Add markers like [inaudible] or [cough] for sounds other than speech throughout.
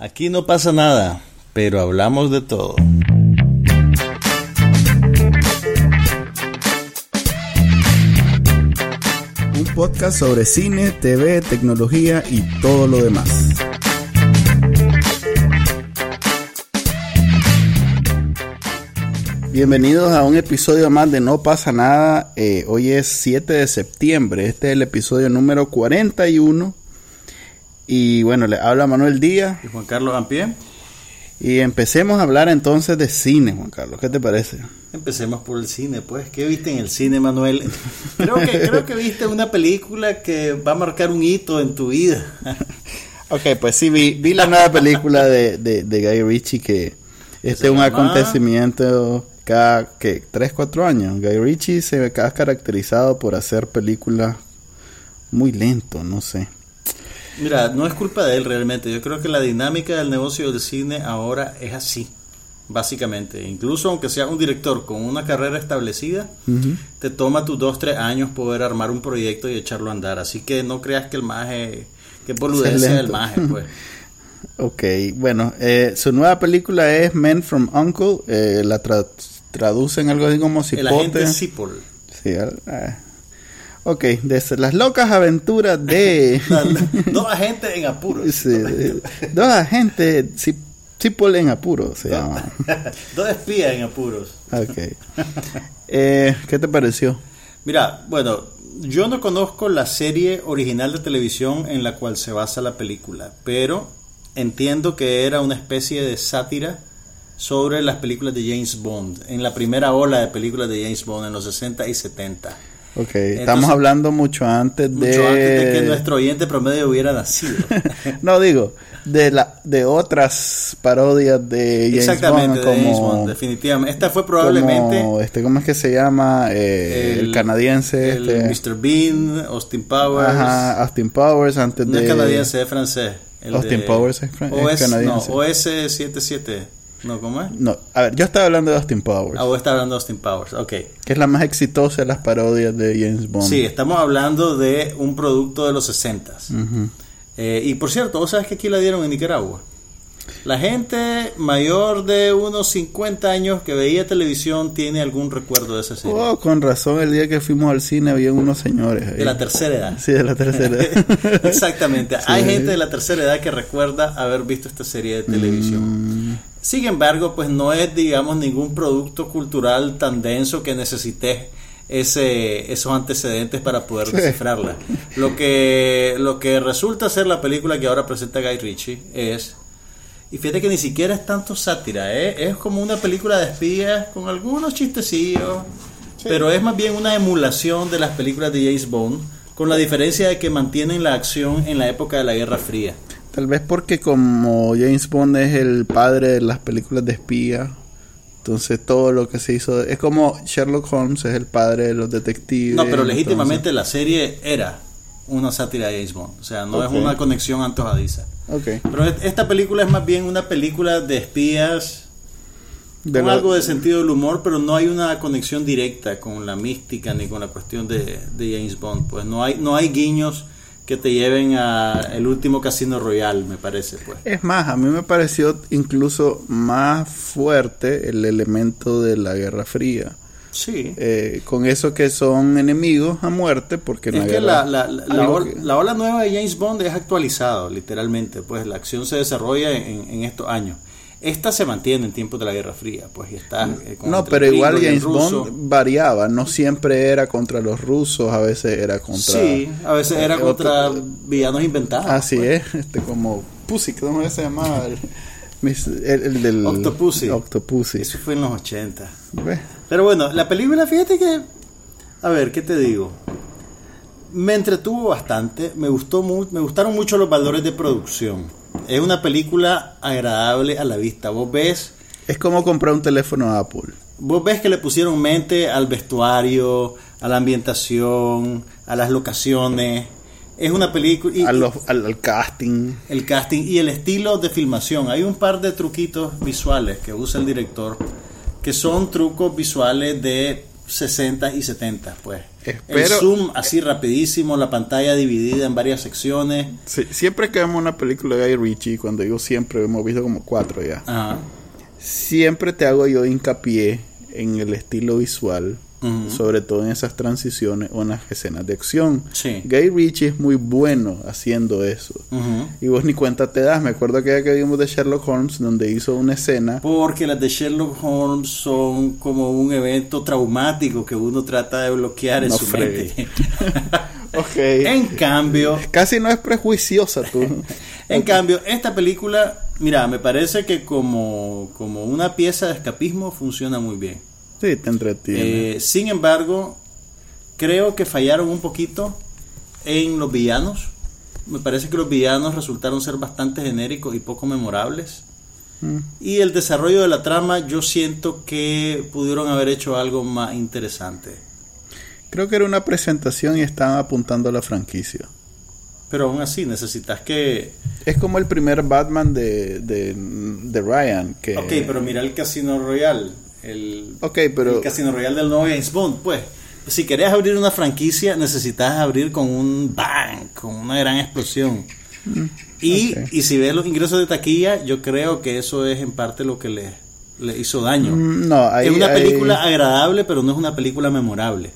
Aquí no pasa nada, pero hablamos de todo. Un podcast sobre cine, TV, tecnología y todo lo demás. Bienvenidos a un episodio más de No pasa nada. Eh, hoy es 7 de septiembre. Este es el episodio número 41. Y bueno, le habla Manuel Díaz. Y Juan Carlos Ampie. Y empecemos a hablar entonces de cine, Juan Carlos. ¿Qué te parece? Empecemos por el cine, pues. ¿Qué viste en el cine, Manuel? [laughs] Creo que, creo que viste una película que va a marcar un hito en tu vida. [laughs] ok, pues sí, vi, vi la nueva película de, de, de Guy Ritchie que este es un acontecimiento cada que 3, 4 años. Guy Ritchie se ha caracterizado por hacer películas muy lento, no sé. Mira, no es culpa de él realmente. Yo creo que la dinámica del negocio del cine ahora es así, básicamente. Incluso aunque sea un director con una carrera establecida, te toma tus 2, 3 años poder armar un proyecto y echarlo a andar. Así que no creas que el maje, que boludez sea el maje, pues. [laughs] ok, bueno, eh, su nueva película es Men from Uncle. Eh, la traducen algo así como Cipote. El agente Cipoll. Sí, eh, Ok, desde las locas aventuras de... [laughs] [laughs] dos agentes en apuros. Sí, dos agentes, Cipol en apuros se llama. [laughs] dos espías en apuros. Ok. Eh, ¿Qué te pareció? Mira, bueno, yo no conozco la serie original de televisión en la cual se basa la película, pero entiendo que era una especie de sátira sobre las películas de James Bond, en la primera ola de películas de James Bond en los 60 y 70. Ok, estamos hablando mucho antes de... Mucho antes de que nuestro oyente promedio hubiera nacido. [laughs] no, digo, de la de otras parodias de James Exactamente, Bond. Como, de James Bond, definitivamente. Esta fue probablemente... Como, este, ¿Cómo es que se llama? Eh, el, canadiense. El este. Mr. Bean, Austin Powers. Ajá, Austin Powers antes no de... No es canadiense, es francés. Austin Powers es, es canadiense. No, OS77. No, ¿cómo es? No, a ver, yo estaba hablando de Austin Powers. Ah, vos estás hablando de Austin Powers, ok. Que es la más exitosa de las parodias de James Bond. Sí, estamos hablando de un producto de los 60 eh, y por cierto, ¿vos sabes que aquí la dieron en Nicaragua? La gente mayor de unos 50 años que veía televisión tiene algún recuerdo de esa serie. Oh, con razón, el día que fuimos al cine había unos señores ahí. De la tercera edad. Sí, de la tercera edad. [laughs] Exactamente. Hay gente de la tercera edad que recuerda haber visto esta serie de televisión. Mm. Sin embargo, pues no es, digamos, ningún producto cultural tan denso que necesite ese, esos antecedentes para poder descifrarla. Lo que, lo que resulta ser la película que ahora presenta Guy Ritchie es y fíjate que ni siquiera es tanto sátira, ¿eh? es como una película de espías con algunos chistecillos, pero es más bien una emulación de las películas de James Bond, con la diferencia de que mantienen la acción en la época de la Guerra Fría. Tal vez porque como James Bond es el padre de las películas de espía, entonces todo lo que se hizo es como Sherlock Holmes es el padre de los detectives. No, pero legítimamente la serie era una sátira de James Bond, o sea, no es una conexión antojadiza. Okay. Pero esta película es más bien una película de espías con algo de sentido del humor, pero no hay una conexión directa con la mística ni con la cuestión de, de James Bond. Pues no hay, no hay guiños que te lleven a el último Casino Royal, me parece. pues Es más, a mí me pareció incluso más fuerte el elemento de la Guerra Fría. Sí. Eh, con eso que son enemigos a muerte, porque es que la, la, la, ola, nueva de James Bond es actualizado, literalmente, pues la acción se desarrolla en, en estos años. Esta se mantiene en tiempos de la Guerra Fría, pues y está. Eh, no, pero igual James Bond variaba, no siempre era contra los rusos, a veces era contra. Sí, a veces era eh, contra villanos inventados. Así pues. es, este como Pussy, ¿cómo se llamaba? El, del Octopussy. Octopussy. Eso fue en los 80. Pero bueno, la película, fíjate que. A ver, ¿qué te digo? Me entretuvo bastante, me, gustó me gustaron mucho los valores de producción. Es una película agradable a la vista. Vos ves. Es como comprar un teléfono Apple. Vos ves que le pusieron mente al vestuario, a la ambientación, a las locaciones es una película... al, casting. El casting y el estilo de filmación. Hay un par de truquitos visuales que usa el director que son trucos visuales de 60 y 70, pues. El zoom así rapidísimo, la pantalla dividida en varias secciones. siempre que vemos una película de Guy Ritchie, cuando digo siempre, hemos visto como cuatro ya. Siempre te hago yo hincapié en el estilo visual sobre todo en esas transiciones o en las escenas de acción. Sí. Gay Ritchie es muy bueno haciendo eso. Y vos ni cuenta te das. Me acuerdo que que vimos de Sherlock Holmes, donde hizo una escena. Porque las de Sherlock Holmes son como un evento traumático que uno trata de bloquear en su mente. [laughs] okay. En cambio. Casi no es prejuiciosa tú. [laughs] en cambio, esta película, mira, me parece que como, como una pieza de escapismo funciona muy bien. Sí, te entretiene. Eh, sin embargo, creo que fallaron un poquito en los villanos. Me parece que los villanos resultaron ser bastante genéricos y poco memorables. Mm. Y el desarrollo de la trama, yo siento que pudieron haber hecho algo más interesante. Creo que era una presentación y estaban apuntando a la franquicia. Pero aún así, necesitas que... Es como el primer Batman de, de, Ryan. Que... Ok, pero mira el Casino Royale el, pero... el Casino Royale del nuevo James Bond, pues. Si querés abrir una franquicia, necesitas abrir con un bang, con una gran explosión. Mm, y, y si ves los ingresos de taquilla, yo creo que eso es en parte lo que le, le hizo daño. Mm, no, es una película agradable, pero no es una película memorable.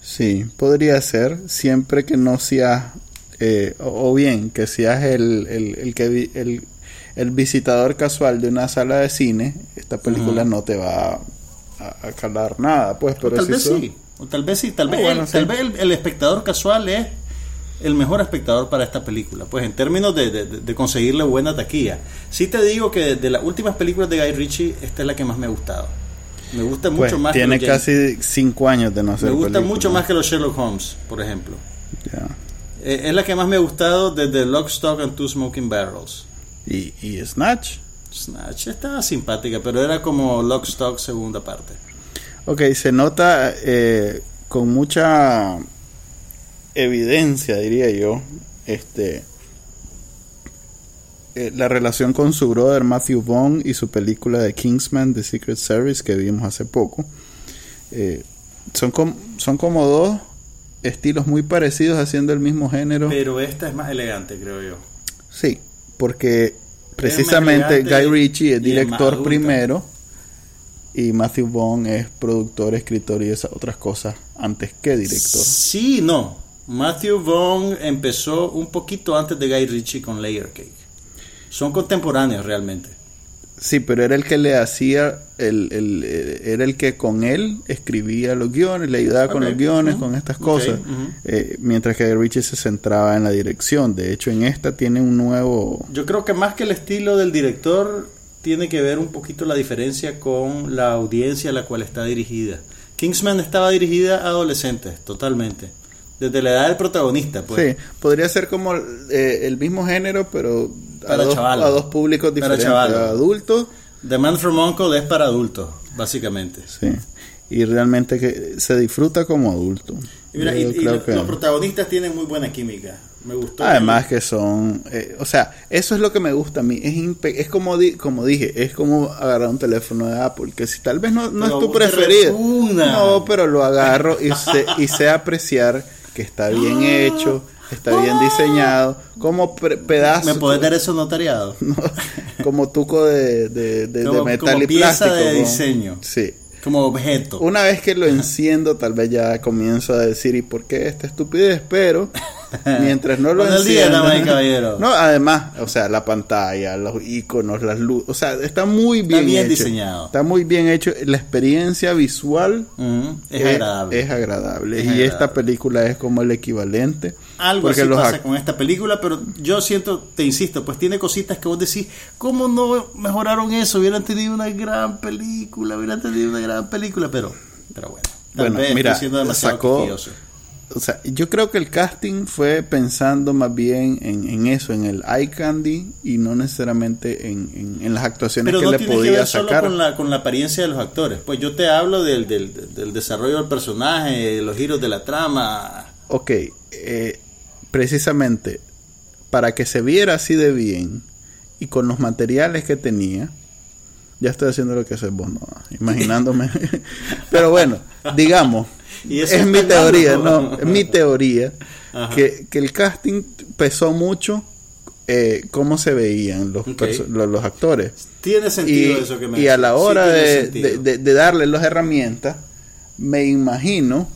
Sí, podría ser, siempre que no seas, eh, o, bien, que seas el, el, el que el, el visitador casual de una sala de cine, esta película no te va a, calar nada, pues, pero tal vez sí, o tal vez sí, tal ah, vez, el, tal vez el, espectador casual es el mejor espectador para esta película, pues en términos de, conseguirle buena taquilla. Sí te digo que de las últimas películas de Guy Ritchie, esta es la que más me ha gustado. Me gusta pues, mucho más tiene que casi cinco años de no hacer Me gusta mucho más que los Sherlock Holmes, por ejemplo. Eh, es la que más me ha gustado desde Lock, Stock and Two Smoking Barrels. ¿Y, y Snatch? Snatch estaba simpática, pero era como Lock, Stock segunda parte. Ok, se nota eh, con mucha evidencia, diría yo, este eh, la relación con su brother Matthew Vaughn y su película de Kingsman, The Secret Service, que vimos hace poco. Eh, son, son como dos estilos muy parecidos haciendo el mismo género. Pero esta es más elegante, creo yo. Sí, porque precisamente Guy Ritchie es director primero y Matthew Vaughn es productor, escritor y esas otras cosas antes que director. Sí, no. Matthew Vaughn empezó un poquito antes de Guy Ritchie con Layer Cake. Son contemporáneos realmente. Sí, pero era el que le hacía, el, el, era el que con él escribía los guiones, le ayudaba con los guiones, con estas cosas, eh, mientras que Richie se centraba en la dirección. De hecho, en esta tiene un nuevo... Yo creo que más que el estilo del director, tiene que ver un poquito la diferencia con la audiencia a la cual está dirigida. Kingsman estaba dirigida a adolescentes, totalmente. Desde la edad del protagonista, pues. Sí, podría ser como eh, el mismo género, pero a, dos, a dos, públicos diferentes. Para adultos. The Man from Uncle es para adultos, básicamente. Sí. Y realmente que se disfruta como adulto. Y, mira, y, los protagonistas tienen muy buena química. Me gustó. Además que son, eh, o sea, eso es lo que me gusta a mí. Es, es como, como dije, es como agarrar un teléfono de Apple, que si tal vez no, no es tu preferido, no, pero lo agarro y sé, y sé apreciar que está bien hecho, está bien diseñado, como pedazo. ¿Me puedes dar eso notariado? [laughs] como tuco de, de, de, metal y pieza plástico. de diseño. Sí. Como objeto. Una vez que lo [laughs] enciendo, tal vez ya comienzo a decir, ¿y por qué esta estupidez? Pero [laughs] mientras no lo enciendo. no, además, o sea, la pantalla, los iconos, las luces, o sea, está muy bien, está bien diseñado. Está muy bien hecho. La experiencia visual es, agradable. Es agradable. y esta película es como el equivalente. Algo así pasa con esta película, pero yo siento, te insisto, pues tiene cositas que vos decís, ¿cómo no mejoraron eso? Hubieran tenido una gran película, hubieran tenido una gran película, pero, pero bueno. Tal bueno, mira, sacó, o sea, yo creo que el casting fue pensando más bien en, eso, en el eye candy y no necesariamente en, las actuaciones que le podía que ver sacar. Con la, con la apariencia de los actores. Pues yo te hablo del, del, desarrollo del personaje, los giros de la trama. Ok, eh, precisamente para que se viera así de bien y con los materiales que tenía, ya estoy haciendo lo que haces vos, no, [laughs] imaginándome. [laughs] Pero bueno, digamos Y eso es mi teoría, no, [laughs] es mi teoría, que, que el casting pesó mucho eh, cómo se veían los, los, los actores. Tiene Y, sentido eso que me y a la. Sí hora de, de, de- darle las herramientas, me imagino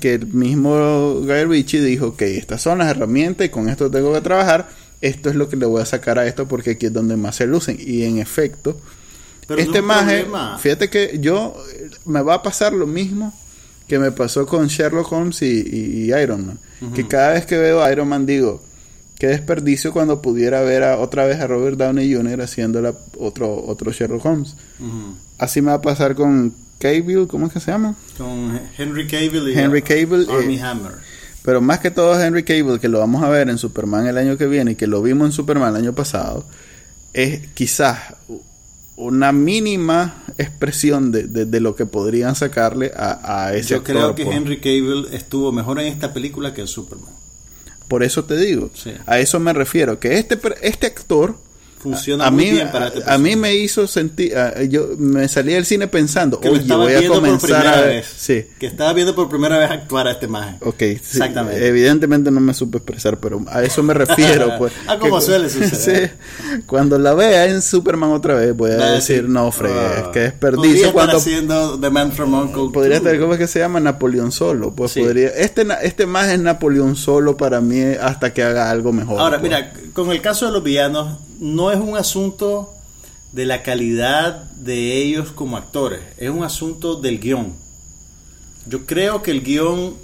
que el mismo Guy Ritchie dijo, ok, estas son las herramientas y con esto tengo que trabajar, esto es lo que le voy a sacar a esto porque aquí es donde más se lucen. Y en efecto, Pero no este maje, problema. fíjate que yo, eh, me va a pasar lo mismo que me pasó con Sherlock Holmes y, y- y Iron Man. Que cada vez que veo a Iron Man digo, qué desperdicio cuando pudiera ver a, otra vez a Robert Downey Jr. haciendo la- otro, otro Sherlock Holmes. Así me va a pasar con Cavill, ¿cómo es que se llama? Con Henry Cavill y Henry Armie eh, Hammer. Pero más que todo Henry Cavill, que lo vamos a ver en Superman el año que viene y que lo vimos en Superman el año pasado, es quizás una mínima expresión de, de- de lo que podrían sacarle a, a ese Yo actor, creo que pues. Henry Cavill estuvo mejor en esta película que en Superman. Por eso te digo, Sí. a eso me refiero, que este, este actor Funciona a muy mí, bien para este a, a mí me hizo sentir, a- yo me salí del cine pensando, que oye, voy a comenzar a ver. Sí, Que estaba viendo por primera vez actuar a este maje. Ok, sí, Exactamente. Evidentemente no me supe expresar, pero a eso me refiero. Pues, [laughs] Ah, como Que- suele suceder. [laughs] Sí, cuando la vea en Superman otra vez, voy a a decir, no, fregues, ah, que Podría desperdicio. estar Cuando haciendo The Man from Uncle. podría estar, ¿cómo es que se llama? Napoleón solo. Pues Sí. podría, este, este más es Napoleón solo para mí hasta que haga algo mejor. Ahora, pues. mira, con el caso de los villanos, no es un asunto de la calidad de ellos como actores, es un asunto del guion. Yo creo que el guion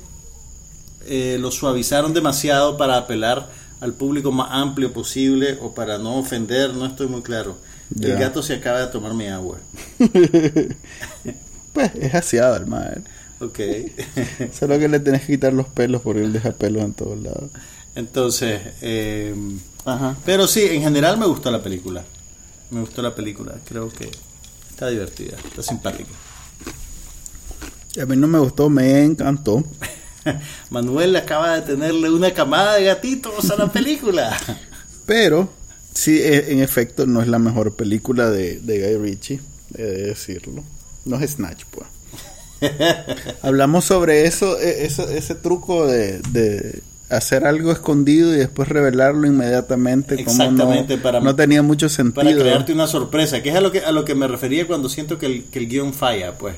eh, lo suavizaron demasiado para apelar al público más amplio posible o para no ofender, no estoy muy claro. El gato se acaba de tomar mi agua. [laughs] Pues es aseado el más. Ok. [laughs] Solo que le tenés que quitar los pelos porque él deja pelos en todos lados. Entonces, eh, Ajá. pero sí, en general me gustó la película. Me gustó la película. Creo que está divertida, está simpática. A mí no me gustó, me encantó. [laughs] Manuel acaba de tenerle una camada de gatitos a la película. [laughs] Pero, sí, e- en efecto, no es la mejor película de, de Guy Ritchie, he de decirlo. No es Snatch, pues. [laughs] Hablamos sobre eso, e- eso ese truco de, de hacer algo escondido y después revelarlo inmediatamente. Como Exactamente, no, para- no tenía mucho sentido. Para crearte una sorpresa, que es a lo que, a lo que me refería cuando siento que el, que el guion falla, pues.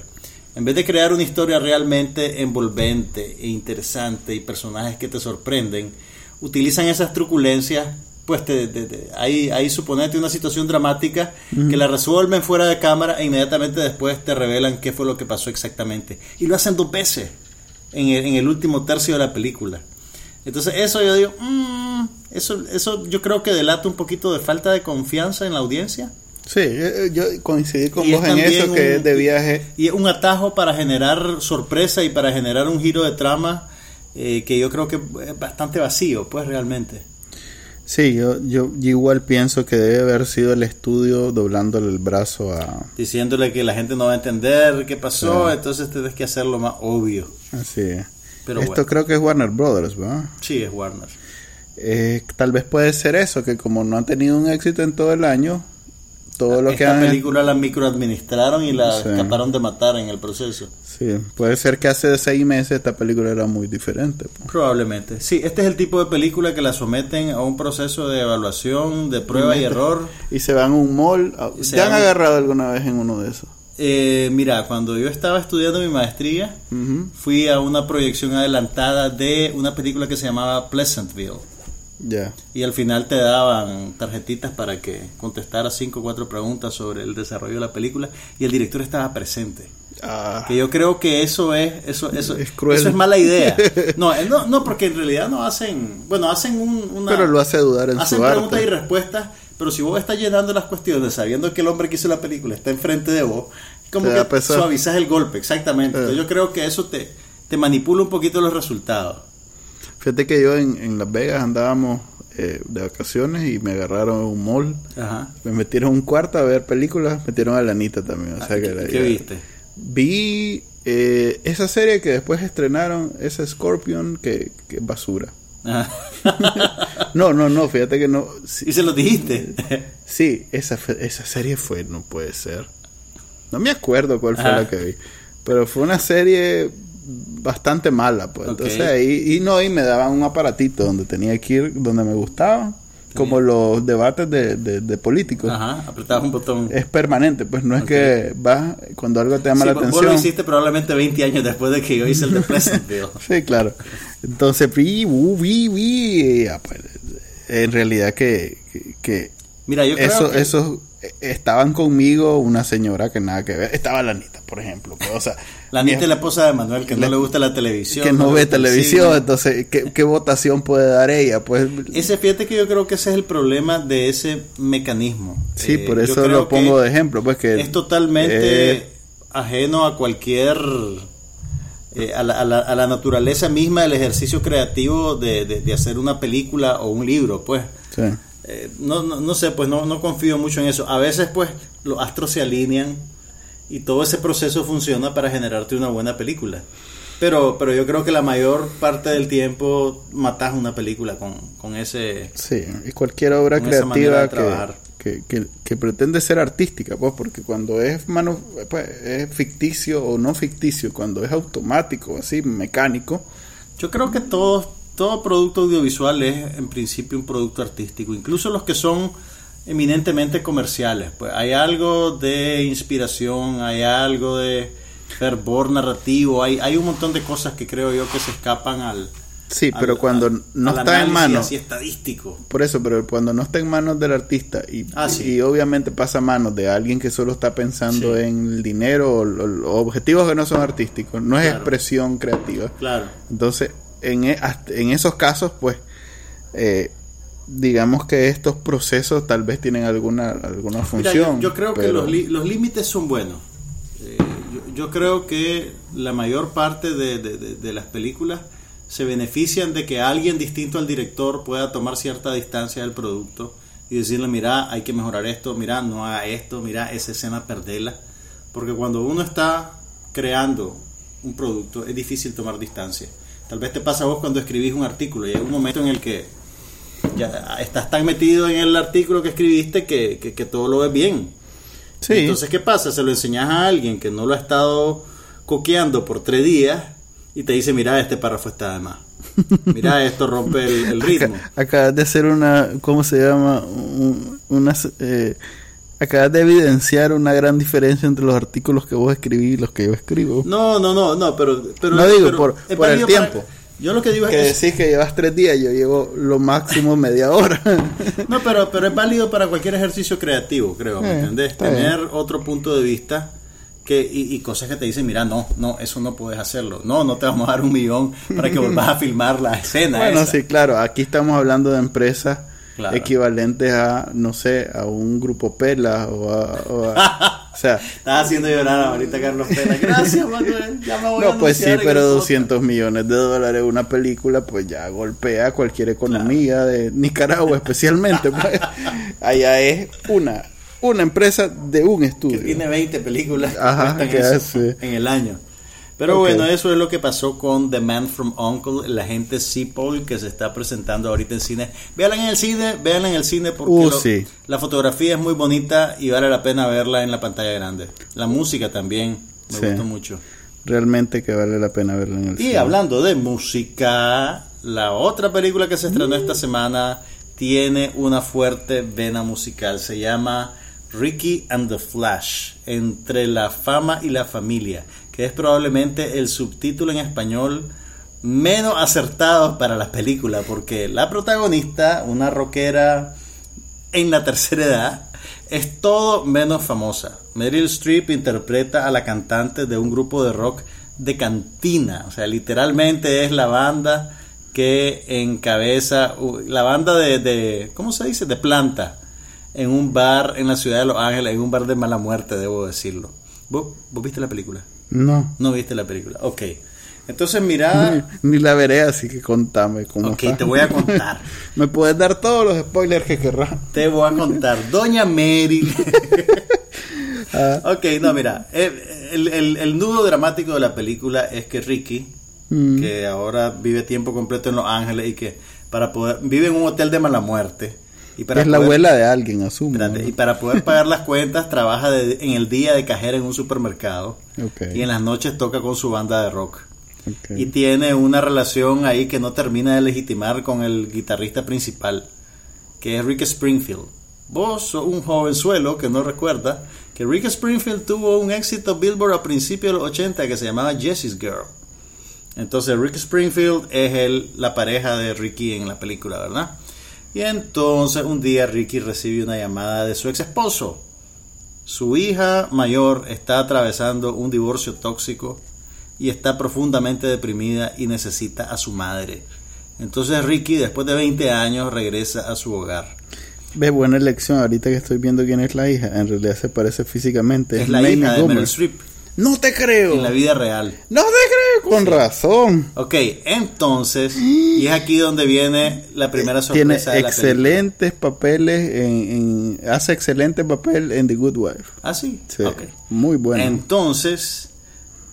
En vez de crear una historia realmente envolvente e interesante y personajes que te sorprenden, utilizan esas truculencias, pues te, te- te- ahí, ahí suponete una situación dramática que la resuelven fuera de cámara e inmediatamente después te revelan qué fue lo que pasó exactamente. Y lo hacen dos veces en el, en el último tercio de la película. Entonces eso yo digo, mm, eso, eso yo creo que delata un poquito de falta de confianza en la audiencia. Sí, eh, yo coincidí con Y vos es en eso, que un- es de viaje. Y es un atajo para generar sorpresa y para generar un giro de trama eh, que yo creo que es bastante vacío, pues realmente. Sí, yo, yo, yo igual pienso que debe haber sido el estudio doblándole el brazo a... Diciéndole que la gente no va a entender qué pasó, Sí. entonces tienes que hacerlo más obvio. Así es. Pero Esto bueno. creo que es Warner Brothers, ¿verdad? Sí, es Warner. Eh, tal vez puede ser eso, que como no han tenido un éxito en todo el año, todo lo que Esta han... película la microadministraron y la Sí. escaparon de matar en el proceso. Sí, puede ser que hace seis meses esta película era muy diferente. pues. Probablemente. Sí, este es el tipo de película que la someten a un proceso de evaluación, de prueba y mete- error. Y se van a un mall. a- Y se ¿Te han agarrado alguna vez en uno de esos? Eh, mira, cuando yo estaba estudiando mi maestría, fui a una proyección adelantada de una película que se llamaba Pleasantville. Ya. Y al final te daban tarjetitas para que contestaras cinco o cuatro preguntas sobre el desarrollo de la película y el director estaba presente. Ah, Que yo creo que eso es eso eso Es cruel. eso es mala idea. [laughs] No, eh, no, no, porque en realidad no hacen, bueno, hacen un, una pero lo hace dudar en hacen su preguntas arte. y respuestas, pero si vos estás llenando las cuestiones sabiendo que el hombre que hizo la película está enfrente de vos, como Te que suavizas el golpe, exactamente. Eh. Entonces yo creo que eso te, te manipula un poquito los resultados. Fíjate que yo en, en Las Vegas andábamos eh, de vacaciones y me agarraron un mall. Ajá. Me metieron a un cuarto a ver películas, metieron a la Anita también. O sea que ¿Qué, la- qué viste? Vi eh, esa serie que después estrenaron, esa Scorpion, que, que es basura. [laughs] No, no, no, fíjate que no. Sí, y se lo dijiste. [laughs] sí, esa, fue- esa serie fue, no puede ser. No me acuerdo cuál fue Ajá. la que vi. Pero fue una serie bastante mala, pues. Entonces ahí, y no, y me daban un aparatito donde tenía que ir, donde me gustaba, como los debates de, de, de políticos. Ajá, apretabas un botón. Es permanente, pues no es Ok. que vas cuando algo te llama Sí, la vos atención. lo hiciste probablemente 20 años después de que yo hice el de. [laughs] Sí, claro. Entonces, vi, vi, vi, ya, pues, en realidad que, que, que Mira, yo creo eso, que... esos estaban conmigo una señora que nada que ver. Estaba la Anita, por ejemplo. pues, o sea, [laughs] La Anita es la esposa de Manuel, que no le gusta la televisión. que no ve televisión, cine. entonces, ¿qué, qué votación puede dar ella? Pues Ese, fíjate que yo creo que ese es el problema de ese mecanismo. sí, Eh, por yo eso lo pongo de ejemplo, pues que Es totalmente eh, ajeno a cualquier... eh, a, la, a la- a la naturaleza misma del ejercicio creativo de, de- de hacer una película o un libro, pues. sí. Eh, no, no, no sé, pues no, no confío mucho en eso. A veces, pues, los astros se alinean y todo ese proceso funciona para generarte una buena película. Pero, pero yo creo que la mayor parte del tiempo matas una película con, con ese... Sí, y cualquier obra creativa que, que, que, que pretende ser artística, pues porque cuando es, manu, pues, es ficticio o no ficticio, cuando es automático, así, mecánico, Yo creo que todo, todo producto audiovisual es en principio un producto artístico, incluso los que son eminentemente comerciales. Pues hay algo de inspiración, hay algo de fervor narrativo, hay, hay un montón de cosas que creo yo que se escapan al... sí, al- pero cuando al- no al está en manos, así estadístico. por eso, pero cuando no está en manos del artista y, Ah, sí. y obviamente pasa a manos de alguien que solo está pensando Sí. en el dinero o, o- o objetivos que no son artísticos, no es Claro. expresión creativa. Claro. Entonces, en, e- en esos casos, pues, eh, digamos que estos procesos tal vez tienen alguna, alguna Mira, función. yo, yo creo que los, li- los límites son buenos. Eh, yo, yo creo que la mayor parte de, de- de- de las películas se benefician de que alguien distinto al director pueda tomar cierta distancia del producto y decirle, mira, hay que mejorar esto, mira, no haga esto, mira, esa escena perdela. Porque cuando uno está creando un producto es difícil tomar distancia. Tal vez te pasa a vos cuando escribís un artículo y hay un momento en el que ya estás tan metido en el artículo que escribiste que, que- que todo lo ves bien. Sí, Entonces, ¿qué pasa? Se lo enseñas a alguien que no lo ha estado coqueando por tres días y te dice, mira, este párrafo está de más. [laughs] Mira, esto rompe el, el ritmo. Aca- acabas de hacer una, ¿cómo se llama? Un- unas, eh, acabas de evidenciar una gran diferencia entre los artículos que vos escribís y los que yo escribo. No, no, no, no, pero... pero No digo pero por- el para- tiempo. yo lo que digo Que es... decís que llevas tres días, yo llevo lo máximo media hora. [laughs] No, pero, pero es válido para cualquier ejercicio creativo, creo, ¿me Eh, entendés? Tener otro punto de vista que, y, y cosas que te dicen, mira, no, no, eso no puedes hacerlo. No, no te vamos a dar un millón para que [laughs] volvas a filmar la escena. bueno, esa. sí, claro, aquí estamos hablando de empresas Claro. equivalentes a, no sé, a un grupo Pela o a... o a- o sea, [laughs] Estás haciendo llorar ahorita Carlos Pena. Gracias, Manuel. Ya me voy a no, pues sí, pero el 200 millones de dólares una película, pues ya golpea cualquier economía de Nicaragua especialmente. pues. [laughs] Allá es una, una empresa de un estudio. Que tiene 20 películas que Ajá, hace. en el año. Pero bueno, eso es lo que pasó con The Man from Uncle, la gente Cipoll que se está presentando ahorita en cine. Véanla en el cine, véanla en el cine porque Uh, lo- sí. la fotografía es muy bonita y vale la pena verla en la pantalla grande. La música también me Sí. gustó mucho. Realmente que vale la pena verla en el Y cine. hablando de música, la otra película que se estrenó esta semana tiene una fuerte vena musical. Se llama Ricky and the Flash, entre la fama y la familia, es probablemente el subtítulo en español menos acertado para la película, porque la protagonista, una rockera en la tercera edad, es todo menos famosa. Meryl Streep interpreta a la cantante de un grupo de rock de cantina, o sea, literalmente es la banda que encabeza, la banda de, de, ¿cómo se dice? De planta, en un bar en la ciudad de Los Ángeles, en un bar de mala muerte, debo decirlo. ¿Vos, vos viste la película? No, No viste la película, ok. Entonces mira, [laughs] ni la veré, así que contame cómo ok, está. te voy a contar. [laughs] Me puedes dar todos los spoilers que querrás. Te voy a contar. Doña Mary. [laughs] Ah, ok, no, mira. eh, El, el- el nudo dramático de la película es que Ricky, mm, que ahora vive tiempo completo en Los Ángeles y que para poder. vive en un hotel de mala muerte. Y para es la poder- abuela de alguien, asumo. y para poder pagar las cuentas, trabaja de- en el día de cajera en un supermercado. Y en las noches toca con su banda de rock. Y tiene una relación ahí que no termina de legitimar con el guitarrista principal, que es Rick Springfield. Vos sos un jovenzuelo que no recuerda que Rick Springfield tuvo un éxito Billboard a principios de los 80 que se llamaba Jessie's Girl. Entonces Rick Springfield es el, la pareja de Ricky en la película, ¿verdad? Y entonces un día Ricky recibe una llamada de su ex esposo. Su hija mayor está atravesando un divorcio tóxico y está profundamente deprimida y necesita a su madre. Entonces Ricky, después de 20 años, regresa a su hogar. Ve, buena elección. Ahorita que estoy viendo quién es la hija, en realidad se parece físicamente. Es la Mamie hija de Goomer. Meryl Streep No te creo. en la vida real. No te creo. Con razón. Ok, entonces, y es aquí donde viene la primera Tiene sorpresa de la película. excelentes papeles en, en- hace excelente papel en The Good Wife. Ah, sí. Sí, Ok. muy bueno. Entonces,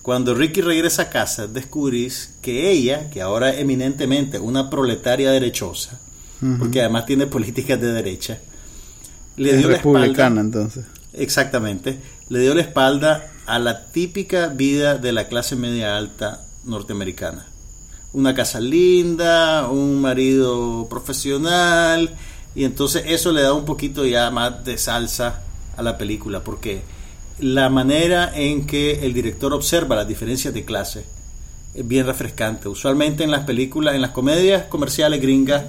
cuando Ricky regresa a casa, descubrís que ella, que ahora es eminentemente una proletaria derechosa, porque además tiene políticas de derecha, le es dio la espalda. republicana entonces. Exactamente. Le dio la espalda a la típica vida de la clase media alta norteamericana. Una casa linda, un marido profesional, y entonces eso le da un poquito ya más de salsa a la película, porque la manera en que el director observa las diferencias de clase es bien refrescante. Usualmente en las películas, en las comedias comerciales gringas,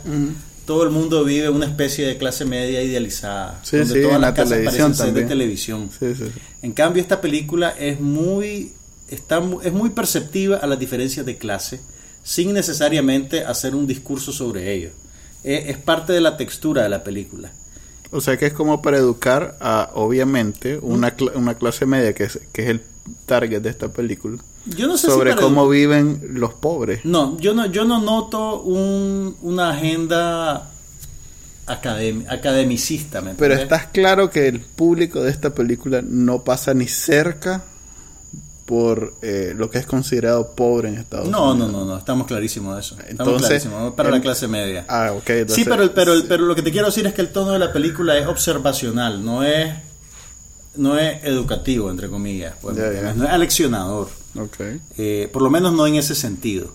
todo el mundo vive una especie de clase media idealizada, Sí, donde sí, todas las la casas televisión parecen ser de televisión. Sí. En cambio, esta película es muy, está, es muy perceptiva a las diferencias de clase, sin necesariamente hacer un discurso sobre ello. Es, es parte de la textura de la película. O sea que es como para educar a, obviamente, una, una clase media que es, que es el target de esta película. Yo no sé sobre si para- cómo viven los pobres. No, yo no, yo no noto un- una agenda academ- academicista, ¿me Pero estás claro que el público de esta película no pasa ni cerca por eh, lo que es considerado pobre en Estados No, Unidos. no, no, no, estamos clarísimos de eso. Estamos Entonces, clarísimos, para la clase media. Ah, ok. entonces- sí, pero, el- pero, el- pero lo que te quiero decir es que el tono de la película es observacional, no es, no es educativo, entre comillas. pues. No es aleccionador. Eh, por lo menos no en ese sentido.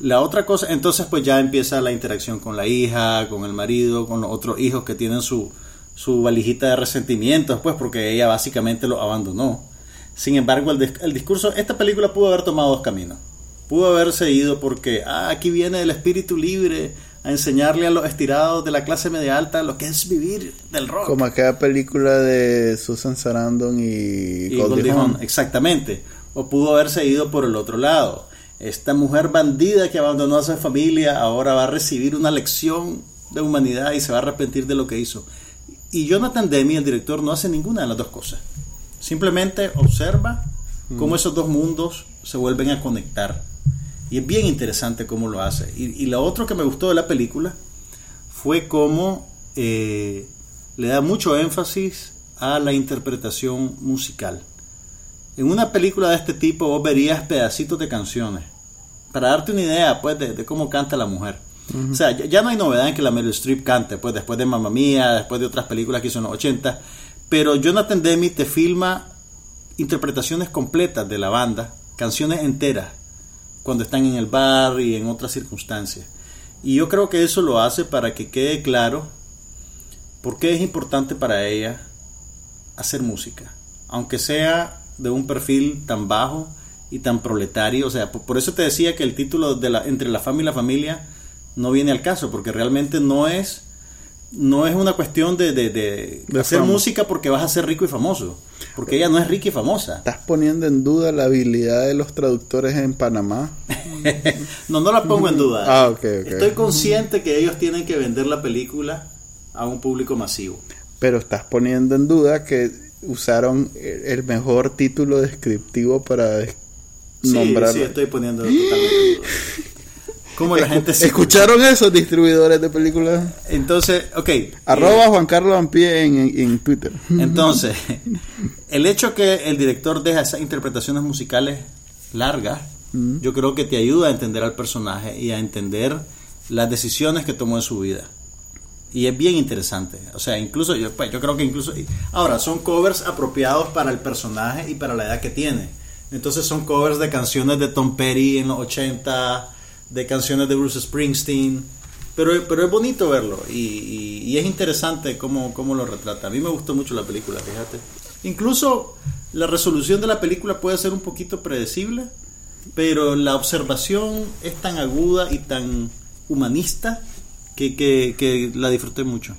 La otra cosa, entonces pues ya empieza la interacción con la hija, con el marido, con los otros hijos que tienen su, su valijita de resentimientos, pues porque ella básicamente lo abandonó. Sin embargo, el, el discurso, esta película pudo haber tomado dos caminos. Pudo haberse ido porque, ah, aquí viene el espíritu libre a enseñarle a los estirados de la clase media alta lo que es vivir del rock. Como aquella película de Susan Sarandon y, y Goldie Goldie Hawn. Hawn, exactamente. O pudo haberse ido por el otro lado. Esta mujer bandida que abandonó a su familia ahora va a recibir una lección de humanidad y se va a arrepentir de lo que hizo. Y Jonathan Demme, el director, no hace ninguna de las dos cosas. Simplemente observa cómo esos dos mundos se vuelven a conectar. Y es bien interesante cómo lo hace. Y, y lo otro que me gustó de la película fue cómo eh, le da mucho énfasis a la interpretación musical. En una película de este tipo vos verías pedacitos de canciones para darte una idea pues de, de cómo canta la mujer. O sea, ya, ya no hay novedad en que la Meryl Streep cante, pues después de Mamma Mía, después de otras películas que hizo en los 80, pero Jonathan Demme te filma interpretaciones completas de la banda, canciones enteras, cuando están en el bar y en otras circunstancias. Y yo creo que eso lo hace para que quede claro por qué es importante para ella hacer música, aunque sea de un perfil tan bajo y tan proletario, o sea, por, por eso te decía que el título de la entre la fama y la familia no viene al caso, porque realmente no es no es una cuestión de, de- de De hacer fama. música porque vas a ser rico y famoso, porque ella no es rica y famosa. ¿Estás poniendo en duda la habilidad de los traductores en Panamá? [laughs] no, no la pongo en duda. Ah, ok, ok. Estoy consciente que ellos tienen que vender la película a un público masivo. Pero estás poniendo en duda que usaron el mejor título descriptivo para des- Sí, sí, estoy poniendo totalmente. ¿Cómo la gente se ¿Escucharon esos distribuidores de películas? Entonces, ok. Arroba Juan Carlos Ampie en, en, en Twitter. Entonces, [laughs] el hecho que el director deja esas interpretaciones musicales largas, yo creo que te ayuda a entender al personaje y a entender las decisiones que tomó en su vida. Y es bien interesante. O sea, incluso yo, pues, creo que incluso... Ahora, son covers apropiados para el personaje y para la edad que tiene. Entonces son covers de canciones de Tom Petty en los 80, de canciones de Bruce Springsteen. Pero, pero es bonito verlo y, y- y es interesante cómo, cómo lo retrata. A mí me gustó mucho la película, fíjate. Incluso la resolución de la película puede ser un poquito predecible, pero la observación es tan aguda y tan humanista que, que, que la disfruté mucho,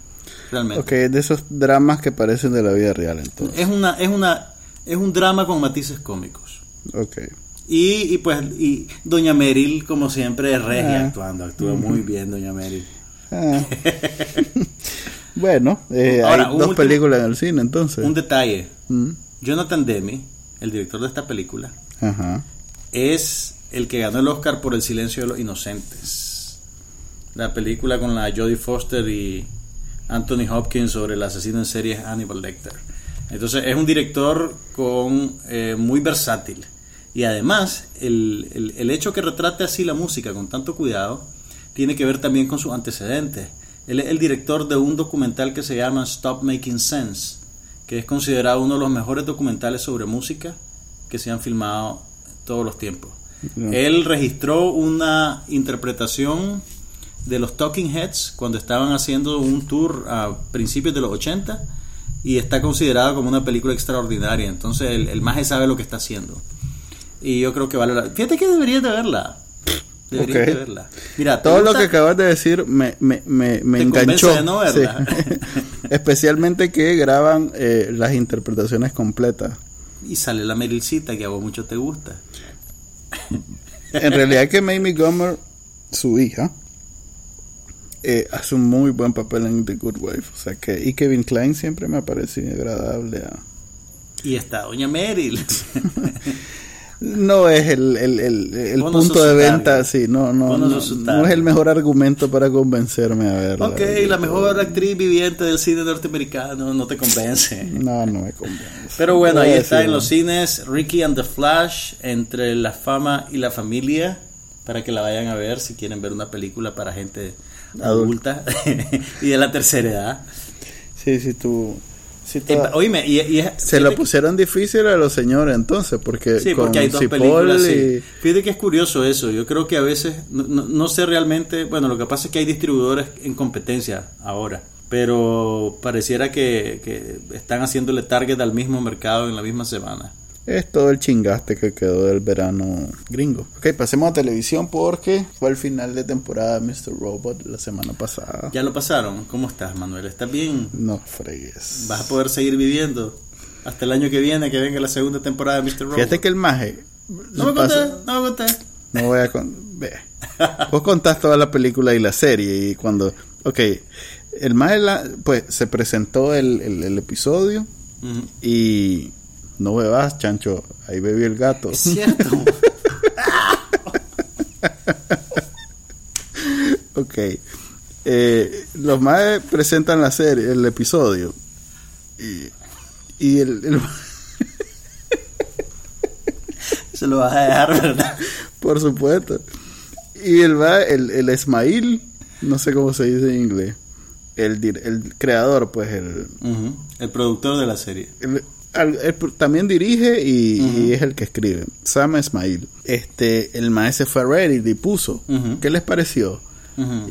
realmente. Ok, de esos dramas que parecen de la vida real, entonces. Es una, es una, es un drama con matices cómicos. Ok. Y, y pues, y Doña Meryl, como siempre, es regia Ah. actuando, actúa muy bien Doña Meryl. Ah. [laughs] bueno, eh, Ahora, hay dos último- películas en el cine, entonces. Un detalle, Mm, Jonathan Demme, el director de esta película, Ajá. es el que ganó el Oscar por El silencio de los inocentes. La película con la Jodie Foster y Anthony Hopkins sobre el asesino en serie Hannibal Lecter. Entonces es un director con eh, muy versátil. Y además, el, el- el hecho que retrate así la música con tanto cuidado tiene que ver también con sus antecedentes. Él es el director de un documental que se llama Stop Making Sense, que es considerado uno de los mejores documentales sobre música que se han filmado todos los tiempos. Él registró una interpretación de los Talking Heads cuando estaban haciendo un tour a principios de los 80 y está considerado como una película extraordinaria. Entonces el, el maje sabe lo que está haciendo. Y yo creo que vale la... Fíjate que deberías de verla. Deberías Ok. de verla. Mira, ¿te Todo lo que acabas de decir me, me, me, me Te enganchó. de no verla. Sí. [laughs] Especialmente que graban eh, las interpretaciones completas. Y sale la Merilcita que a vos mucho te gusta. En realidad que Mamie Gummer, su hija, eh, hace un muy buen papel en The Good Wife. O sea que, y Kevin Klein siempre me ha parecido agradable. a- Y está Doña Meryl. [laughs] No es el, el, el, el punto de venta, sí, no, no, no no, es el mejor argumento para convencerme a verla. ok, la mejor actriz viviente del cine norteamericano no te convence. No, no me convence. Pero bueno, No ahí está en los cines Ricky and the Flash, entre la fama y la familia, para que la vayan a ver si quieren ver una película para gente adulta [laughs] y de la tercera edad. Sí, sí, tú... sí, Eh, oíme, y, y se lo fíjate- pusieron difícil a los señores entonces, porque Sí, con porque hay dos Cipoll películas. y- Fíjate que es curioso eso. Yo creo que a veces, no, no- no sé realmente, bueno, lo que pasa es que hay distribuidores en competencia ahora, pero pareciera que, que están haciéndole target al mismo mercado en la misma semana. Es todo el chingaste que quedó del verano gringo. Ok, pasemos a televisión porque fue el final de temporada de Mr. Robot la semana pasada. ¿Ya lo pasaron? ¿Cómo estás, Manuel? ¿Estás bien? No fregues. ¿Vas a poder seguir viviendo hasta el año que viene, que venga la segunda temporada de Mr. Robot? Fíjate que el maje... No me conté, no me conté. No voy a con... Ve. Vos contás toda la película y la serie y cuando... Ok, el maje la- pues se presentó el, el- el episodio y... No bebas, chancho. Ahí bebió el gato. Es cierto. [laughs] Ok. Eh, los más presentan la serie, el episodio. Y, y el, el- [laughs] Se lo vas a dejar, ¿verdad? por supuesto. Y el va, el, el Ismail, no sé cómo se dice en inglés. El, el creador, pues el. El productor de la serie. el- al- él pr- también dirige y, y es el que escribe. Sam Ismail. Este, el maestro fue a Reddit y puso. Ujú. ¿Qué les pareció?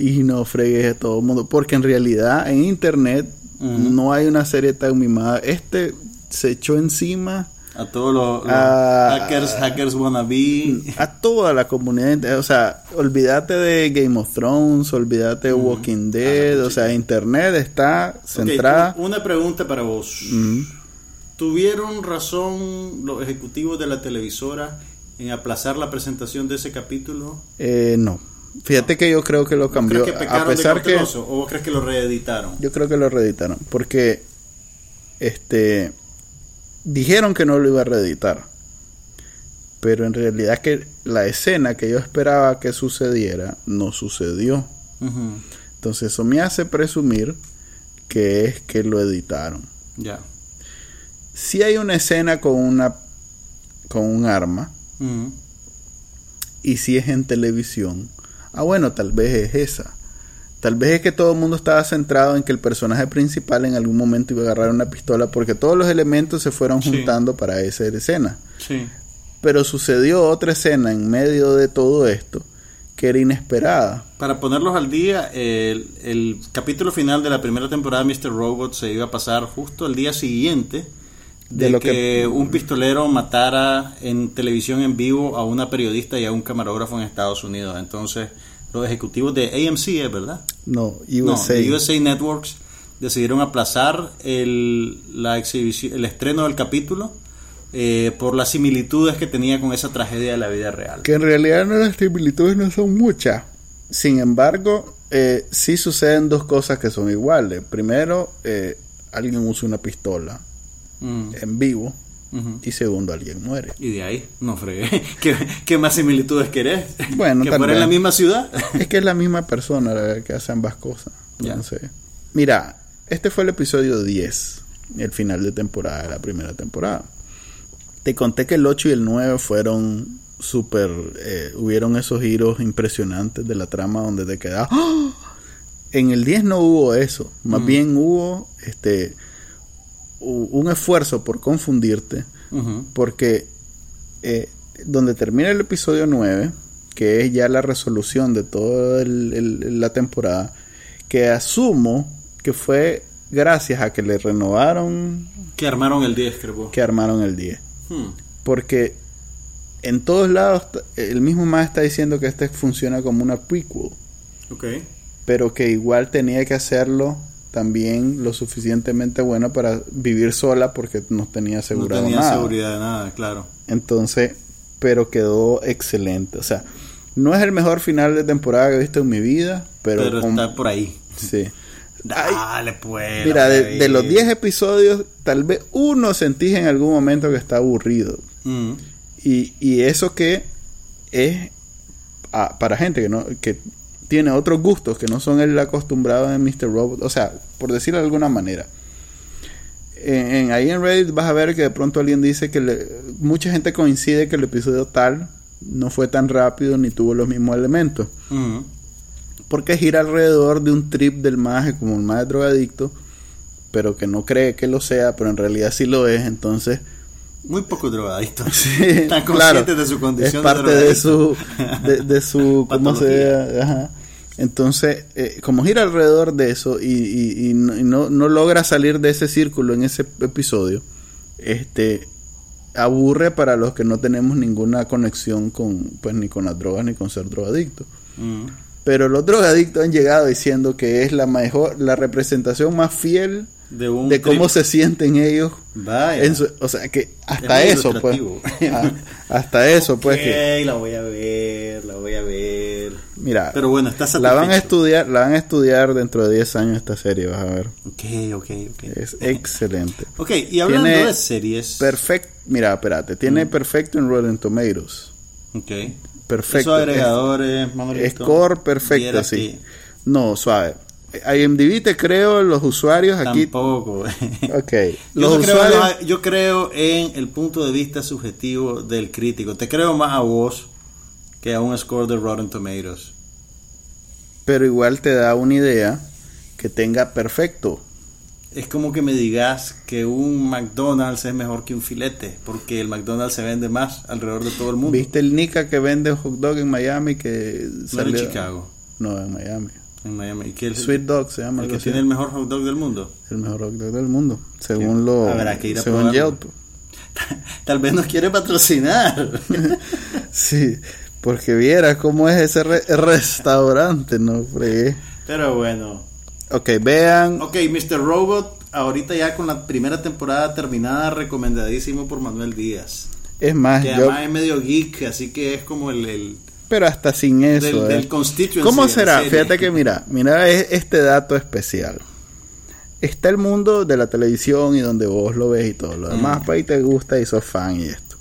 Y no fregues a todo el mundo. Porque en realidad en internet no hay una serie tan mimada. Este se echó encima A todos los, los Ah, hackers, hackers wannabe. a toda la comunidad. O sea, olvídate de Game of Thrones, olvídate de Walking Dead. o sea, internet está centrada. una una pregunta para vos. ¿Tuvieron razón los ejecutivos de la televisora en aplazar la presentación de ese capítulo? Eh, no. Fíjate que yo creo que lo ¿Vos cambió. crees que A pecaron de pesar que. o vos crees que lo reeditaron? Yo creo que lo reeditaron. Porque. Este. Dijeron que no lo iba a reeditar. Pero en realidad que la escena que yo esperaba que sucediera no sucedió. Entonces eso me hace presumir que es que lo editaron. Ya. Si hay una escena con una con un arma y si es en televisión, ah bueno, tal vez es esa. Tal vez es que todo el mundo estaba centrado en que el personaje principal en algún momento iba a agarrar una pistola porque todos los elementos se fueron Sí. juntando para esa escena. Sí. Pero sucedió otra escena en medio de todo esto que era inesperada. Para ponerlos al día, el, el capítulo final de la primera temporada de Mr. Robot se iba a pasar justo el día siguiente de, lo que, un pistolero matara en televisión en vivo a una periodista y a un camarógrafo en Estados Unidos. Entonces, los ejecutivos de AMC, ¿es verdad? No, USA. No, USA Networks decidieron aplazar el, la exhibición, el estreno del capítulo eh, por las similitudes que tenía con esa tragedia de la vida real. Que en realidad no, las similitudes no son muchas. Sin embargo, eh, sí suceden dos cosas que son iguales. Primero, eh, alguien usa una pistola mm. en vivo. Y segundo, alguien muere. Y de ahí, no fregué. [laughs] ¿Qué, más similitudes querés? Bueno, ¿Que fuera en la misma ciudad? [laughs] es que es la misma persona la que hace ambas cosas. Entonces, mira, este fue el episodio 10, el final de temporada, de la primera temporada. Te conté que el 8 y el 9 fueron súper... Eh, hubieron esos giros impresionantes de la trama donde te quedas... ¡Ah! En el 10 no hubo eso. Más mm. bien hubo este un esfuerzo por confundirte. Porque eh, donde termina el episodio 9, que es ya la resolución de toda la temporada, que asumo que fue gracias a que le renovaron. Que armaron el 10, creo. Que armaron el 10. Hmm. Porque en todos lados, el mismo más está diciendo que este funciona como una prequel. Ok. Pero que igual tenía que hacerlo también lo suficientemente bueno para vivir sola porque no tenía seguridad. No tenía seguridad de nada, claro. Entonces, pero quedó excelente. O sea, no es el mejor final de temporada que he visto en mi vida, pero... Pero está por ahí. Sí. Dale, pues. Mira, de, los 10 episodios, tal vez uno sentís en algún momento que está aburrido. Mm. Y, y, eso que es ah, para gente que no que tiene otros gustos que no son el acostumbrado de Mr. Robot. O sea, por decirlo de alguna manera. En, ahí en Reddit vas a ver que de pronto alguien dice que mucha gente coincide que el episodio tal no fue tan rápido ni tuvo los mismos elementos. Porque gira alrededor de un trip del maje como un maje drogadicto, pero que no cree que lo sea, pero en realidad sí lo es, entonces... Muy poco drogadicto. [laughs] Sí, Están conscientes de su condición. Es parte de, su... De, su [laughs] ¿Cómo se Ajá. Entonces, eh, como gira alrededor de eso y, y, no, no, logra salir de ese círculo en ese episodio, este aburre para los que no tenemos ninguna conexión con pues ni con las drogas ni con ser drogadicto. Mm. Pero los drogadictos han llegado diciendo que es la mejor, la representación más fiel de, cómo se sienten ellos. o sea, que hasta eso, pues. hasta eso, pues. Que, la voy a ver, la voy a ver. Mira, pero bueno, la van a estudiar, la van a estudiar dentro de 10 años esta serie, vas a ver. Ok, ok, ok. Es excelente. ok, y hablando de series. Perfecto, mira, espérate, tiene perfecto en Rotten Tomatoes. Ok perfecto. agregadores, Score perfecto, sí. No, suave. IMDb te creo los usuarios aquí. Tampoco. [laughs] ok. Los yo, usuarios... creo, yo creo en el punto de vista subjetivo del crítico. Te creo más a vos que a un score de Rotten Tomatoes. Pero igual te da una idea que tenga perfecto es como que me digas que un McDonald's es mejor que un filete, porque el McDonald's se vende más alrededor de todo el mundo. ¿Viste el Nika que vende hot dog en Miami que salió... en Chicago? No, en Miami. En Miami. ¿Y el, Sweet Dog se llama. El que tiene el mejor hot dog del mundo. El mejor hot dog del mundo, según lo... Habrá que ir a según Yelp. [laughs] Tal vez nos quiere patrocinar. [laughs] sí, porque viera cómo es ese restaurante, no fregué. Pero bueno, Ok, vean. Ok, Mr. Robot, ahorita ya con la primera temporada terminada, recomendadísimo por Manuel Díaz. Es más, que además es medio geek, así que es como el. pero hasta sin eso. Del, eh. ¿Cómo será? Fíjate que mira, mira este dato especial. Está el mundo de la televisión y donde vos lo ves y todo lo demás, mm. pues ahí te gusta y sos fan y esto.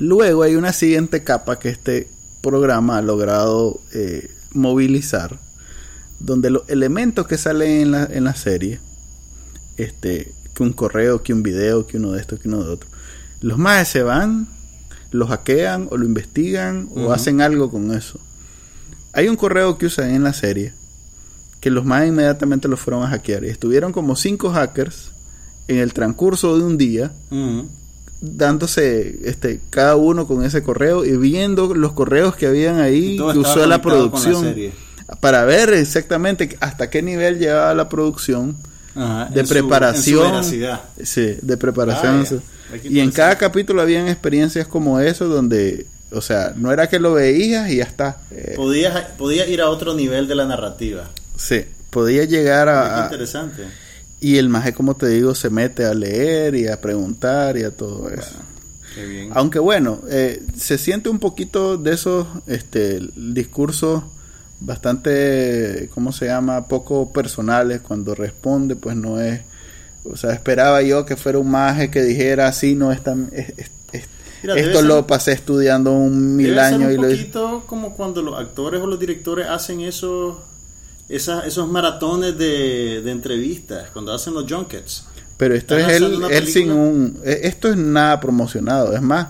Luego hay una siguiente capa que este programa ha logrado eh, movilizar donde los elementos que salen en la, en la serie, este, que un correo, que un video, que uno de estos, que uno de otro, los más se van, lo hackean o lo investigan o hacen algo con eso. Hay un correo que usan en la serie que los más inmediatamente lo fueron a hackear. Y estuvieron como cinco hackers en el transcurso de un día dándose este cada uno con ese correo y viendo los correos que habían ahí que usó la producción para ver exactamente hasta qué nivel llevaba la producción Ajá, de preparación su sí de preparación Ah. Ay, qué y en cada capítulo habían experiencias como eso donde o sea no era que lo veías y ya está Eh, Podías, podías ir a otro nivel de la narrativa. sí podía llegar a- interesante. Y el maje como te digo se mete a leer y a preguntar y a todo eso Qué bien. Aunque bueno, eh, se siente un poquito de esos este, discursos bastante, ¿cómo se llama? Poco personales cuando responde, pues no es... O sea, esperaba yo que fuera un maje que dijera, así no es tan... es- es- es- Mira, debe esto ser- lo pasé estudiando un mil Debe ser años y un lo poquito como cuando los actores o los directores hacen esos esas, esos maratones de, de entrevistas, cuando hacen los junkets. Pero esto es él, sin un... eh, Esto es nada promocionado, es más...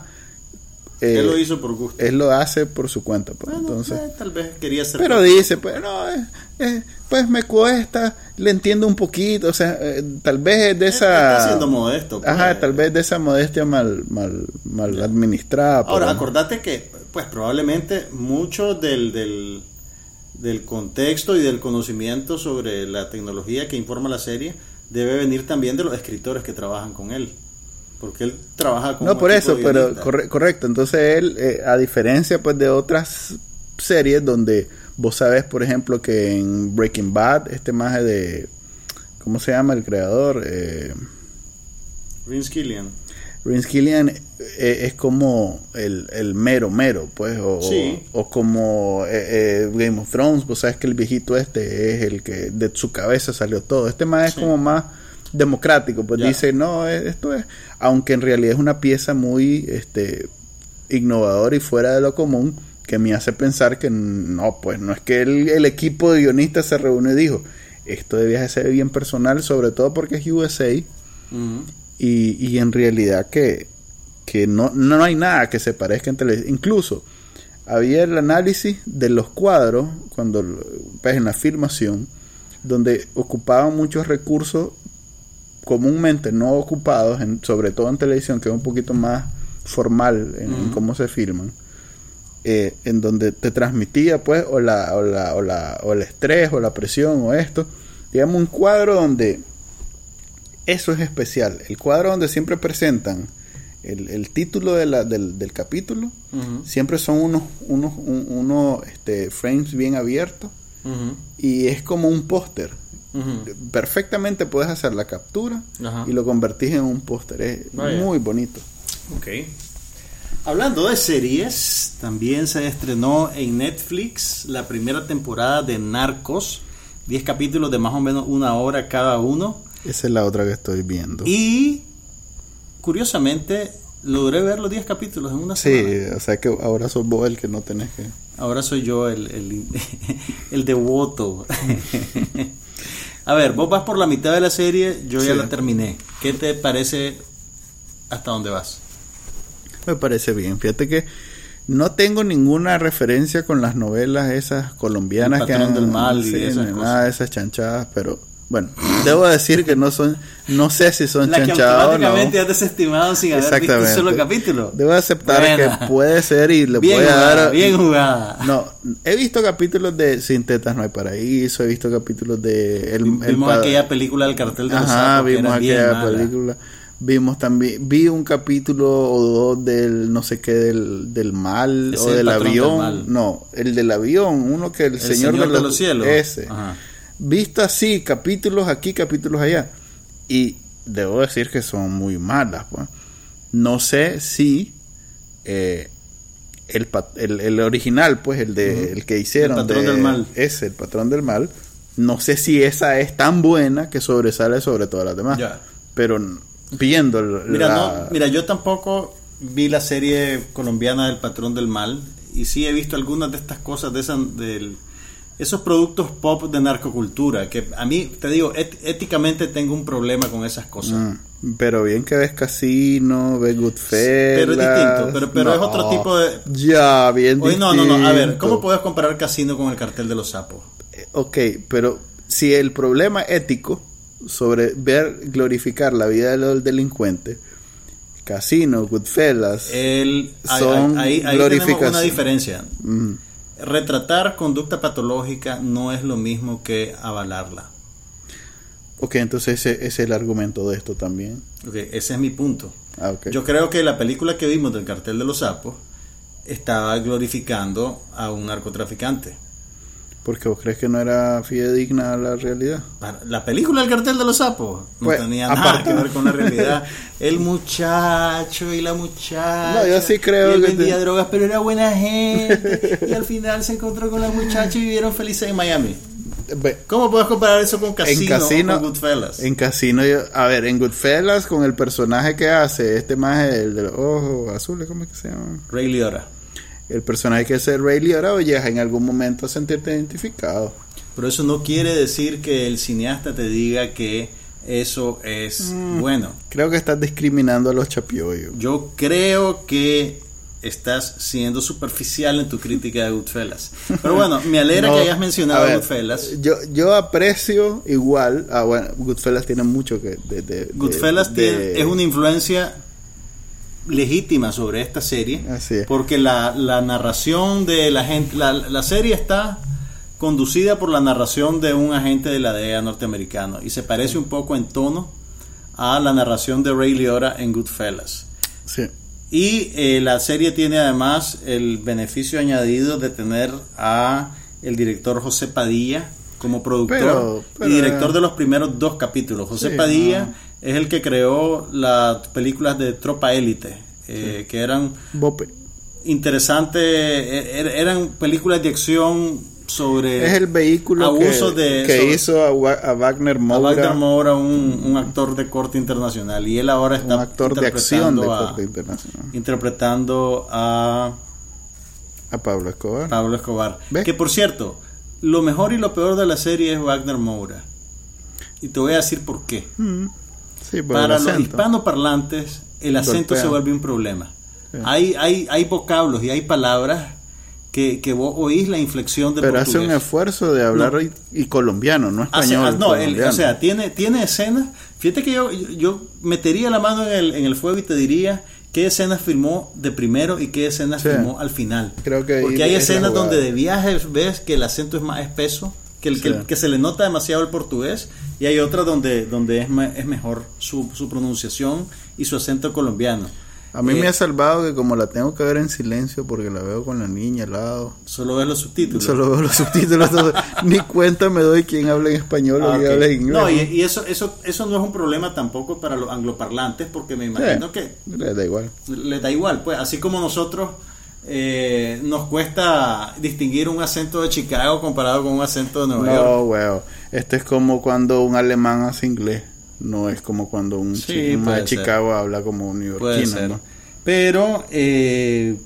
eh, Él lo hizo por gusto. él lo hace por su cuenta, pues, Bueno, entonces... eh, tal vez quería ser Pero dice, pues no, eh, eh, pues me cuesta, le entiendo un poquito, o sea, tal vez es de esa... Está siendo modesto. pues. Ajá, tal vez de esa modestia mal, mal, mal administrada. Ahora, pero- acordate que, pues probablemente mucho del, del, del contexto y del conocimiento sobre la tecnología que informa la serie debe venir también de los escritores que trabajan con él. Porque él trabaja con No, por eso, pero corre- correcto. Entonces él, eh, a diferencia pues de otras series donde vos sabes, por ejemplo, que en Breaking Bad, este maje de... ¿Cómo se llama el creador? Eh, Vince Gillian. Vince Gillian eh, es como el, el mero mero, pues, o, Sí. o como eh, eh, Game of Thrones, pues sabes que el viejito este es el que de su cabeza salió todo. Este más es Sí. como más democrático, pues Ya. dice, no, eh, esto es, aunque en realidad es una pieza muy este innovadora y fuera de lo común, que me hace pensar que no, pues no es que el, el equipo de guionistas se reunió y dijo, esto debía ser bien personal, sobre todo porque es USA Ujú. Y, y en realidad que, que no, no hay nada que se parezca entre. Incluso había el análisis de los cuadros cuando pues, en la filmación donde ocupaban muchos recursos comúnmente no ocupados, en, sobre todo en televisión, que es un poquito más formal en, cómo se filman. eh, en donde te transmitía pues o la, o la o la o el estrés o la presión o esto digamos un cuadro donde eso es especial. El cuadro donde siempre presentan el, el título de la- del, del capítulo, siempre son unos, unos, un- unos este, frames bien abiertos y es como un póster. Perfectamente puedes hacer la captura y lo convertís en un póster. Es Vaya. muy bonito. Ok. Hablando de series, también se estrenó en Netflix la primera temporada de Narcos. 10 capítulos de más o menos una hora cada uno. Esa es la otra que estoy viendo. Y curiosamente logré ver los 10 capítulos en una sí, semana. o sea que ahora sos vos el que no tenés que... Ahora soy yo el, el, [laughs] el devoto. [laughs] A ver, vos vas por la mitad de la serie, yo ya Sí. la terminé. ¿Qué te parece hasta dónde vas? Me parece bien. Fíjate que no tengo ninguna referencia con las novelas esas colombianas que han- del Mal y sí, esas cosas. nada de esas chanchadas, pero bueno, debo decir que no son, no sé si son La que no. automáticamente has desestimado sin haber visto un solo capítulo. Debo aceptar Buena. que puede ser y le bien voy a dar. bien jugada. No, he visto capítulos de Sin tetas no hay paraíso, he visto capítulos de el, el Vimos pa- aquella película del cartel de los Ajá, sapos que vimos aquella película. Vimos también, vi un capítulo o dos del no sé qué del, del mal o del avión. No, el del avión, uno que el, El señor, de, los, cielos. Ese. Ajá. Visto así, capítulos aquí, capítulos allá. Y debo decir que son muy malas. pues. No sé si eh, el, el, el original, pues el de el que hicieron. El patrón de- del mal. Ese, el patrón del mal. No sé si esa es tan buena que sobresale sobre todas las demás. Ya. Pero viendo el- Mira, la- no, mira, yo tampoco vi la serie colombiana del Patrón del Mal y sí he visto algunas de estas cosas de esas del esos productos pop de narcocultura que a mí te digo éticamente tengo un problema con esas cosas. Mm, pero bien que ves Casino, ves Goodfellas. Pero es distinto, pero- pero es otro tipo de- Ya, bien Oye, no, no, no, a ver, distinto. ¿cómo puedes comparar Casino con el cartel de los sapos? Eh, Ok, pero si el problema ético sobre ver glorificar la vida del delincuente, Casino, Goodfellas, El, ahí- son ahí, ahí tenemos glorificación. una diferencia. Mm. Retratar conducta patológica no es lo mismo que avalarla. Ok, entonces ese, ese es el argumento de esto también. Ok, ese es mi punto. Ah, ok. Yo creo que la película que vimos del cartel de los sapos estaba glorificando a un narcotraficante. Porque vos crees que no era fidedigna a la realidad. La película del cartel de los sapos no Pues, tenía nada aparte- que ver con la realidad. [laughs] El muchacho y la muchacha. No, yo sí creo él que vendía te- drogas, pero era buena gente. [laughs] y al final se encontró con la muchacha y vivieron felices en Miami. ¿Cómo puedes comparar eso con Casino, en Casino, o con Goodfellas? en Casino, yo- a ver, en Goodfellas con el personaje que hace, este más el de los ojos azules, ¿cómo es que se llama? Ray Liotta. El personaje que es el Ray Liotta, llegas en algún momento a sentirte identificado. Pero eso no quiere decir que el cineasta te diga que eso es Mm. bueno. Creo que estás discriminando a los chapioyos. Yo creo que estás siendo superficial en tu crítica de Goodfellas. Pero bueno, me alegra [laughs] No, que hayas mencionado a ver, Goodfellas. Yo, yo aprecio igual, ah, bueno, Goodfellas tiene mucho que... De, Goodfellas de- tiene- es una influencia legítima sobre esta serie. Así es. Porque la, la narración de la gente, la, la serie está conducida por la narración de un agente de la DEA norteamericano y se parece un poco en tono a la narración de Ray Liotta en Goodfellas. Sí. Y eh, la serie tiene además el beneficio añadido de tener a el director José Padilla como productor Pero- pero- y director de los primeros dos capítulos. José Sí, Padilla no. Es el que creó las películas de Tropa Élite, eh, que eran Bope. interesantes, eh, er- eran películas de acción sobre Es el vehículo abuso que, de que sobre- hizo a, Wa- a Wagner a Moura, Wagner Moura, un, un actor de corte internacional, y él ahora está un actor de acción de interpretando a- corte internacional. interpretando a A Pablo Escobar. Pablo Escobar. Que por cierto, lo mejor y lo peor de la serie es Wagner Moura. Y te voy a decir por qué. Mm, Sí, Para los hispanoparlantes, el acento Golpea. se vuelve un problema. Sí. Hay, hay, hay vocablos y hay palabras que, que vos oís la inflexión de Pero hace un esfuerzo de hablar No. y, y colombiano, no español. ah, no, el- o sea, tiene, tiene escenas. Fíjate que yo, yo metería la mano en el, en el fuego y te diría qué escenas filmó de primero y qué escenas Sí. filmó al final. Creo que Porque hay escenas donde de viajes ves que el acento es más espeso, que, el, que, Sí. que se le nota demasiado el portugués, y hay otras donde, donde es, ma- es mejor su, su pronunciación y su acento colombiano. A mí Eh, me ha salvado que como la tengo que ver en silencio porque la veo con la niña al lado. Solo ves los subtítulos. Solo veo los subtítulos. entonces, [laughs] ni cuenta me doy quién habla en español o Ah, quién ok. habla en inglés. No, y, y eso, eso, eso no es un problema tampoco para los angloparlantes, porque me imagino Sí, que le da igual. le da igual, pues así como nosotros eh, nos cuesta distinguir un acento de Chicago comparado con un acento de Nueva York. No, weón. Esto es como cuando un alemán hace inglés. No es como cuando un, Sí, chi- un puede de ser. Chicago habla como un neoyorquino. ¿no? Pero eh,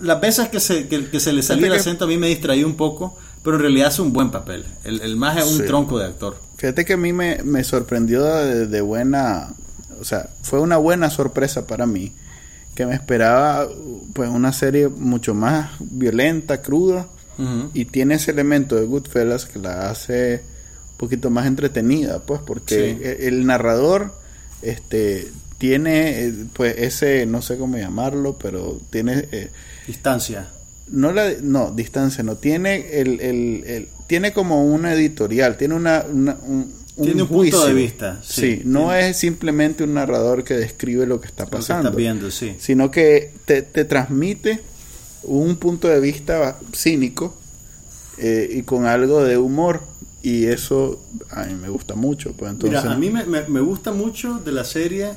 las veces que se, que, que se le salía el que- acento a mí me distraía un poco, pero en realidad hace un buen papel. El, el más es un Sí. tronco de actor. Fíjate que a mí me, me sorprendió de, de buena, o sea, fue una buena sorpresa para mí, que me esperaba pues una serie mucho más violenta, cruda, y tiene ese elemento de Goodfellas que la hace un poquito más entretenida, pues, porque Sí. e- el narrador, este, tiene, eh, pues, ese, no sé cómo llamarlo, pero tiene... eh, Distancia. no la no distancia no tiene el, el, el- tiene como una editorial tiene una, una- un, Tiene un punto de vista, sí, sí. no es simplemente un narrador que describe lo que está que pasando estás viendo, sí. sino que te, te transmite un punto de vista cínico eh, y con algo de humor y eso a mí me gusta mucho pues entonces Mira, a mí me, me- me gusta mucho de la serie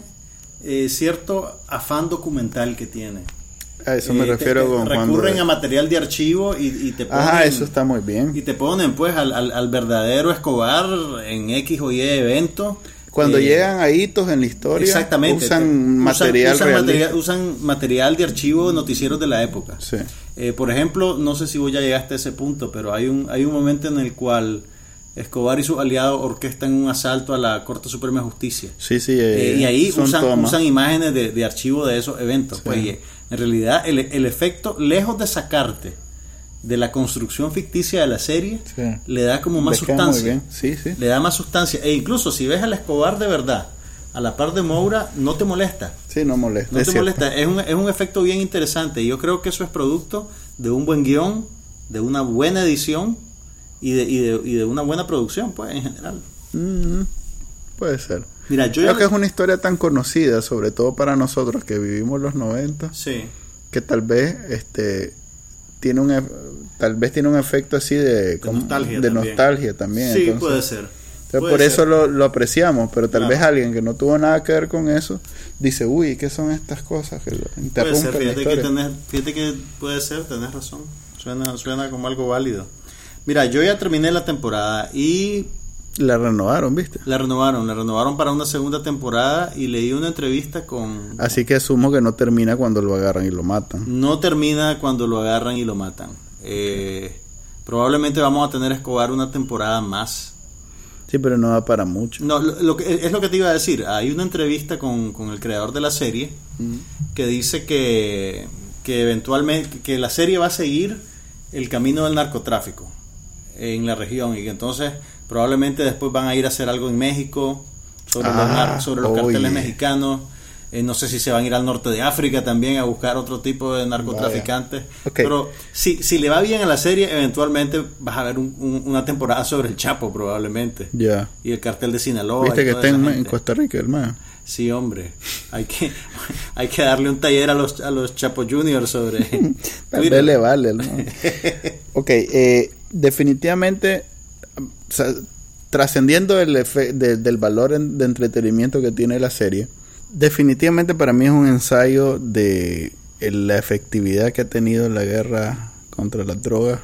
eh, cierto afán documental que tiene. A eso me Eh, te- refiero te con cuando recurren a material de archivo y, y te ponen, ajá eso está muy bien y te ponen pues al, al- al verdadero Escobar en X o Y evento. cuando Eh, llegan a hitos en la historia Exactamente. usan Te- material usan, realista. material, usan material de archivo noticieros de la época. Sí. Eh, por ejemplo, no sé si vos ya llegaste a ese punto, pero hay un, hay un momento en el cual Escobar y sus aliados orquestan un asalto a la Corte Suprema de Justicia. Sí, sí. Eh, eh, y ahí usan, usan imágenes de, de archivo de esos eventos. Sí. Pues, en realidad, el, el efecto, lejos de sacarte de la construcción ficticia de la serie, Sí. le da como más sustancia. Sí, sí. Le da más sustancia. E incluso si ves al Escobar de verdad, a la par de Moura, no te molesta. Sí, no molesta. No te cierto. molesta. Es un, es un efecto bien interesante. Y yo creo que eso es producto de un buen guion, de una buena edición y de, y de, y de una buena producción, pues, en general. Mm, puede ser. Mira, yo Creo ya- que es una historia tan conocida, sobre todo para nosotros que vivimos los 90, Sí. que tal vez este tiene un tal vez tiene un efecto así de, como- nostalgia de también. nostalgia también. Sí, entonces- puede ser. Puede por ser. eso lo, lo apreciamos, pero tal Claro. vez alguien que no tuvo nada que ver con eso dice, uy, ¿qué son estas cosas que Puede ser, fíjate que, tenés, fíjate que puede ser, tenés razón. Suena, suena como algo válido. Mira, yo ya terminé la temporada y La renovaron, ¿viste? la renovaron, la renovaron para una segunda temporada y leí una entrevista con... Así que asumo que no termina cuando lo agarran y lo matan. No termina cuando lo agarran y lo matan. Eh, probablemente vamos a tener Escobar una temporada más. Sí, pero no da para mucho. No, lo, lo que, es lo que te iba a decir. Hay una entrevista con, con el creador de la serie que dice que, que eventualmente que la serie va a seguir el camino del narcotráfico en la región y que entonces probablemente después van a ir a hacer algo en México sobre, los, Ah, sobre los oye. carteles mexicanos. Eh, no sé si se van a ir al norte de África también a buscar otro tipo de narcotraficantes. Pero si, si le va bien a la serie, eventualmente vas a ver un- un- una temporada sobre el Chapo probablemente Ya. y el cartel de Sinaloa. ¿Viste y que está en. Costa Rica, hermano? Sí, hombre. Hay que, [laughs] hay que darle un taller a los, a los Chapo Juniors sobre Tal vez le vale, hermano. [laughs] ok, eh, definitivamente, o sea, trascendiendo el de- del valor en- de entretenimiento que tiene la serie, definitivamente para mí es un ensayo de la efectividad que ha tenido la guerra contra las drogas.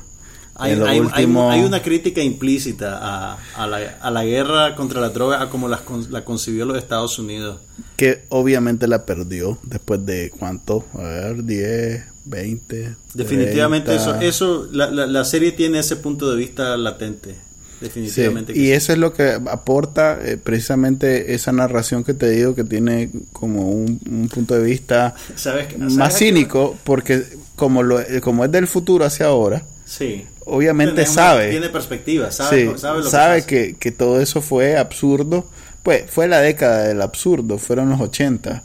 Hay, hay- hay- últimos- hay una crítica implícita a, a la, a la guerra contra la droga, a como con- la concibió los Estados Unidos. que obviamente la perdió después de cuánto, a ver, 10, 20. Definitivamente 30. eso, eso la, la, la serie tiene ese punto de vista latente. Definitivamente. y sí. eso es lo que aporta eh, precisamente esa narración que te digo que tiene como un, un punto de vista ¿Sabes, más a cínico porque como lo eh, como es del futuro hacia ahora Sí. obviamente una- sabe Tiene perspectiva, sabe, sí, sabe lo sabe que, que, que todo eso fue absurdo pues fue la década del absurdo fueron los 80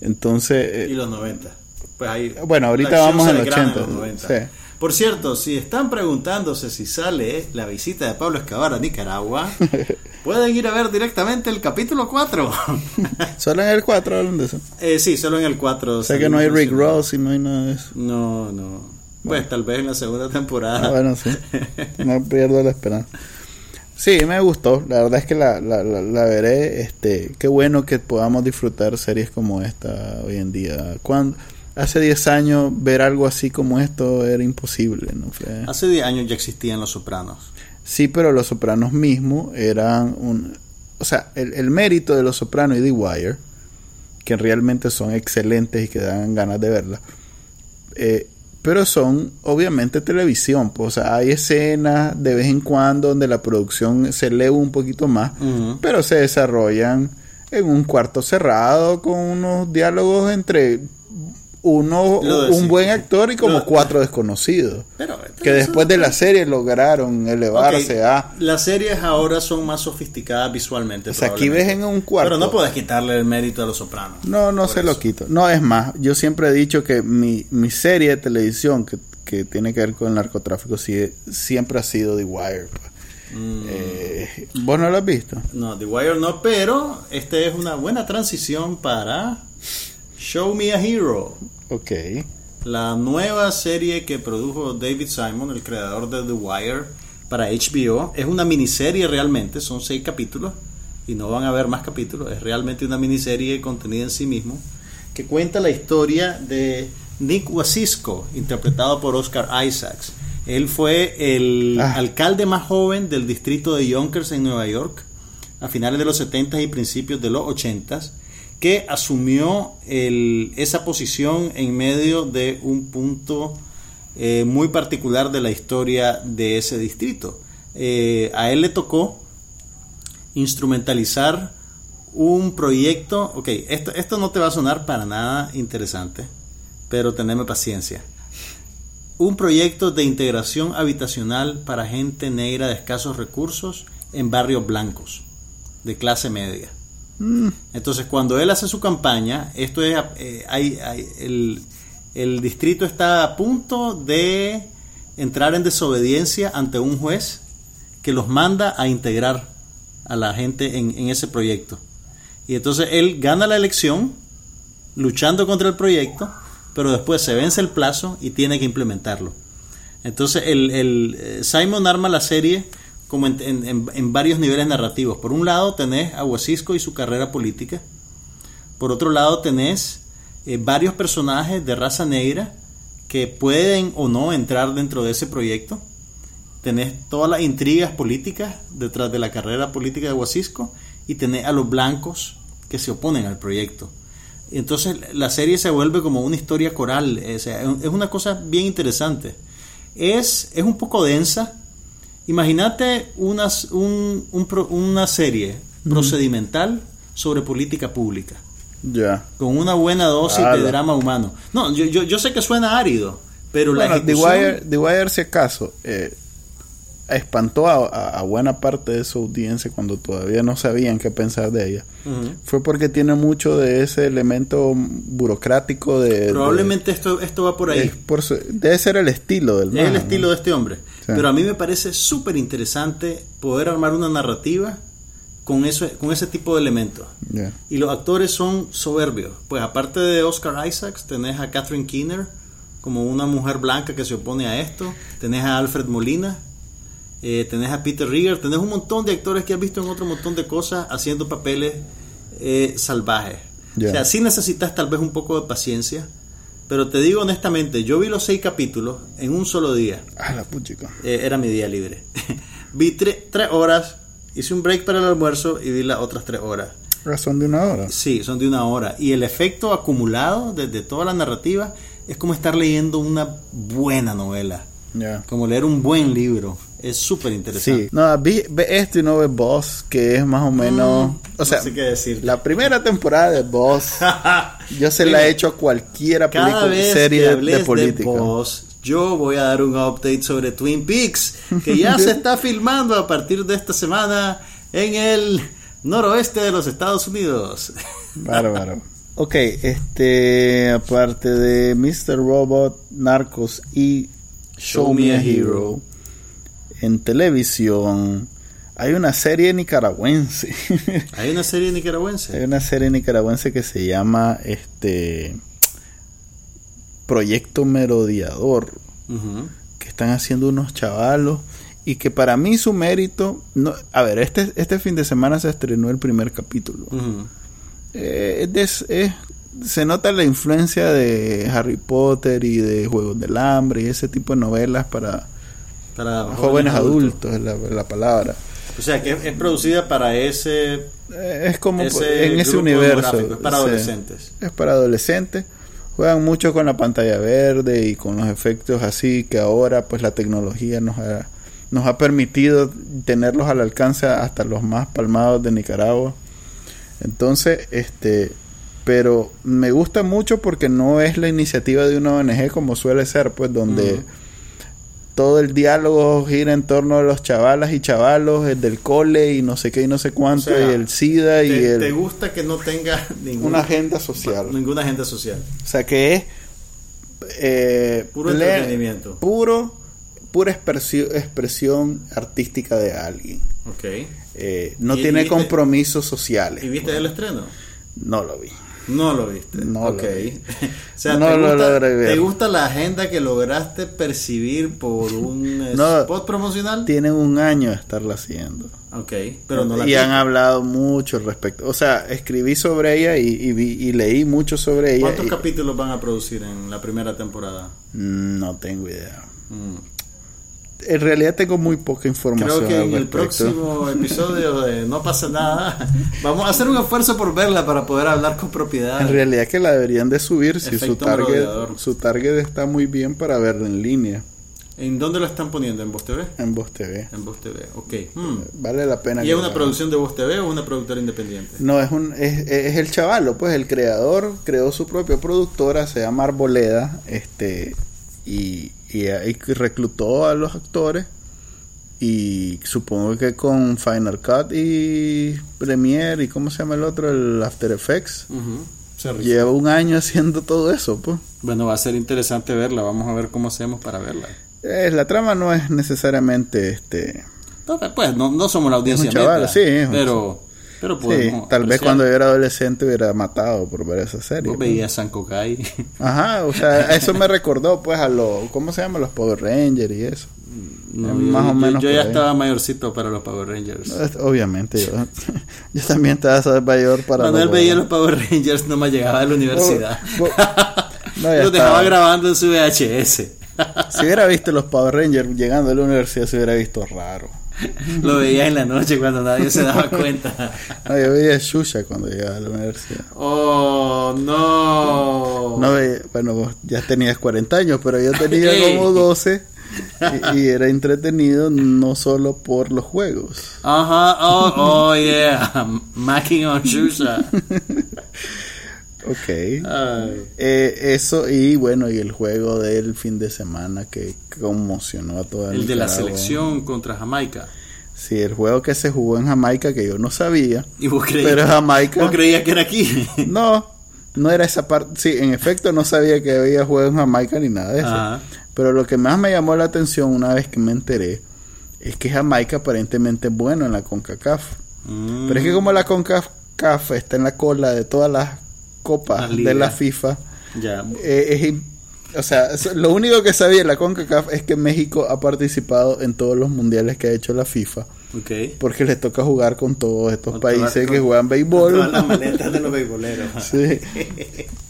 entonces eh, Y los 90. Pues ahí, Bueno, ahorita vamos en los desgrana 80, los 90. sí. Por cierto, si están preguntándose si sale la visita de Pablo Escobar a Nicaragua, [laughs] pueden ir a ver directamente el capítulo 4. [laughs] solo en el 4 hablan de eso eh, sí, solo en el 4. o sea que no hay Rick Ross y no hay nada de eso No, no. Pues tal vez en la segunda temporada. Ah, bueno, sí. No pierdo la esperanza. Sí, me gustó. La verdad es que la, la, la, la veré. Este, qué bueno que podamos disfrutar series como esta hoy en día. Cuando, hace 10 años ver algo así como esto era imposible. ¿no? Fue- Hace 10 años ya existían Los Sopranos. Sí, pero Los Sopranos mismos eran un... O sea, el, el mérito de Los Sopranos y The Wire, que realmente son excelentes y que dan ganas de verla, eh, pero son obviamente televisión. Pues, o sea, hay escenas de vez en cuando donde la producción se eleva un poquito más, pero se desarrollan en un cuarto cerrado con unos diálogos entre uno, un buen actor y como cuatro desconocidos. Pero, Que después de la serie lograron elevarse a... Las series ahora son más sofisticadas visualmente. O sea, aquí ves en un cuarto. Pero no puedes quitarle el mérito a Los Sopranos. No, no se eso. lo quito. No, es más, yo siempre he dicho que mi, mi serie de televisión que, que tiene que ver con el narcotráfico siempre ha sido The Wire. pues. Mm, Eh, ¿Vos no lo has visto? No, The Wire no, pero este es una buena transición para Show Me a Hero, Ok. la nueva serie que produjo David Simon, el creador de The Wire, para HBO. Es una miniserie realmente, son seis capítulos y no van a haber más capítulos. Es realmente una miniserie contenida en sí mismo que cuenta la historia de Nick Wasisco, interpretado por Oscar Isaacs. Él fue el Ah. alcalde más joven del distrito de Yonkers en Nueva York a finales de los 70 y principios de los 80 que asumió esa posición en medio de un punto eh, muy particular de la historia de ese distrito. Eh, a él le tocó instrumentalizar un proyecto, ok, esto, esto no te va a sonar para nada interesante, pero teneme paciencia. Un proyecto de integración habitacional para gente negra de escasos recursos en barrios blancos, de clase media. Entonces, cuando él hace su campaña, esto es, eh, hay, el, el distrito está a punto de entrar en desobediencia ante un juez que los manda a integrar a la gente en, en, ese proyecto. Y entonces él gana la elección luchando contra el proyecto, pero después se vence el plazo y tiene que implementarlo. Entonces el, el eh, Simon arma la serie como en, en, varios niveles narrativos. Por un lado tenés a Huasisco y su carrera política. Por otro lado tenés eh, varios personajes de raza negra que pueden o no entrar dentro de ese proyecto. Tenés todas las intrigas políticas detrás de la carrera política de Huasisco y tenés a los blancos que se oponen al proyecto. Entonces la serie se vuelve como una historia coral, es una cosa bien interesante. Es, es un poco densa, Imagínate una, una serie procedimental sobre política pública. Ya. Con una buena dosis de drama humano. No, yo, yo, yo, sé que suena árido, pero la ejecución... The Wire, The Wire, si acaso, eh, espantó a, buena parte de su audiencia cuando todavía no sabían qué pensar de ella. Fue porque tiene mucho de ese elemento burocrático de... Probablemente esto, esto va por ahí. debe ser el estilo del Es el estilo de este hombre. Pero a mí me parece súper interesante poder armar una narrativa con, eso, con ese tipo de elementos. Y los actores son soberbios. Pues aparte de Oscar Isaacs, tenés a Catherine Keener como una mujer blanca que se opone a esto. Tenés a Alfred Molina eh, tenés a Peter Rieger, tenés un montón de actores que has visto en otro montón de cosas haciendo papeles eh, salvajes. O sea, sí necesitas tal vez un poco de paciencia, pero te digo honestamente, yo vi los seis capítulos en un solo día. Ah, la eh, era mi día libre. [laughs] vi tres horas, hice un break para el almuerzo y vi las otras tres horas. ¿Son de una hora? Sí, son de una hora. Y el efecto acumulado desde toda la narrativa es como estar leyendo una buena novela. Como leer un buen libro. Es súper interesante. Sí, no, ve, esto y no ve Boss, que es más o menos. Mm, o sea, la primera temporada de Boss, [laughs] yo se la he hecho a cualquiera película, serie de política. yo voy a dar un update sobre Twin Peaks, que ya se está [laughs] filmando a partir de esta semana en el noroeste de los Estados Unidos. Bárbaro. [laughs] Ok, este, aparte de Mr. Robot, Narcos y Show, Me a Hero en televisión hay una serie nicaragüense. [laughs] ¿Hay una serie nicaragüense? Hay una serie nicaragüense que se llama este Proyecto Merodeador. Que están haciendo unos chavalos. Y que para mí su mérito. No, a ver, este, este fin de semana se estrenó el primer capítulo. Eh, se nota la influencia de Harry Potter y de Juegos del Hambre y ese tipo de novelas para para jóvenes, adultos, es la, palabra. O sea, que es, producida para ese... Eh, es como en ese universo. Es para adolescentes. es para adolescentes. Juegan mucho con la pantalla verde y con los efectos así que ahora pues la tecnología nos ha, nos ha permitido tenerlos al alcance hasta los más palmados de Nicaragua. Entonces, este, pero me gusta mucho porque no es la iniciativa de una ONG como suele ser, pues donde todo el diálogo gira en torno a los chavalas y chavalos, el del cole y no sé qué y no sé cuánto, y el SIDA y te, el... ¿Te gusta que no tenga ninguna agenda social? Ninguna agenda social. O sea, que es... Eh, puro entretenimiento. Puro, pura expresión, artística de alguien. Ok. Eh, no tiene compromisos sociales. ¿Y viste el estreno? No lo vi. No lo viste. No [laughs] o sea, te, gusta, la agenda que lograste percibir por un [laughs] spot promocional? Tienen un año de estarla haciendo. Ok, pero no la Y han hablado mucho al respecto. O sea, escribí sobre ella y, vi, y leí mucho sobre ella. ¿Cuántos capítulos van a producir en la primera temporada? No tengo idea. Mm en realidad tengo muy poca información. Creo que en el próximo episodio de No pasa nada, [laughs] vamos a hacer un esfuerzo por verla para poder hablar con propiedad. En realidad que la deberían de subir si su target, su target está muy bien para verla en línea. ¿En dónde lo están poniendo? ¿En Voz TV? En Voz TV. En Voz TV, ok. Hmm. Vale la pena. ¿Y es una producción de Voz TV o una productora independiente? No, es, un, es, es el chavalo, pues el creador creó su propia productora, se llama Arboleda, este, y, y, reclutó a los actores Y supongo que con Final Cut y Premiere y ¿cómo se llama el otro? El After Effects. Lleva un año haciendo todo eso, pues. Bueno, va a ser interesante verla. Vamos a ver cómo hacemos para verla. Eh, la trama no es necesariamente este. pues no, no somos la audiencia, chaval, sí, pero pero sí, tal vez cuando yo era adolescente hubiera matado por ver esa serie. Vos veías San Kokai. Ajá, o sea, [laughs] eso me recordó pues a los, ¿cómo se llama? Los Power Rangers y eso. más o menos. Yo, ya estaba mayorcito para los Power Rangers. Obviamente, yo, [laughs] yo también estaba mayor para Cuando él veía los Power Rangers no me llegaba a la universidad. [laughs] No, los dejaba grabando en su VHS. si hubiera visto los Power Rangers llegando a la universidad se hubiera visto raro. [laughs] Lo veía en la noche cuando nadie se daba cuenta. No, [laughs] yo veía Shusha cuando llegaba a la universidad. Oh, no. No veía, bueno, vos ya tenías 40 años, pero yo tenía [laughs] como 12 y, era entretenido no solo por los juegos. Ajá, oh, oh yeah, Macking on Shusha. Ok. Eh, eso y bueno, y el juego del fin de semana que conmocionó a toda El de la selección contra Jamaica. Sí, el juego que se jugó en Jamaica que yo no sabía. ¿Y vos creías, pero Jamaica. ¿Vos creías que era aquí? [laughs] no, no era esa parte. Sí, en efecto no sabía que había juego en Jamaica ni nada de eso. Pero lo que más me llamó la atención una vez que me enteré es que Jamaica aparentemente es bueno en la CONCACAF. Pero es que mm. como la CONCACAF está en la cola de todas las copa de la FIFA. Ya. Eh, o sea, lo único que sabía la CONCACAF es que México ha participado en todos los mundiales que ha hecho la FIFA. Okay. Porque les toca jugar con todos estos países que juegan béisbol. Con las maletas de los beisboleros. [laughs] sí.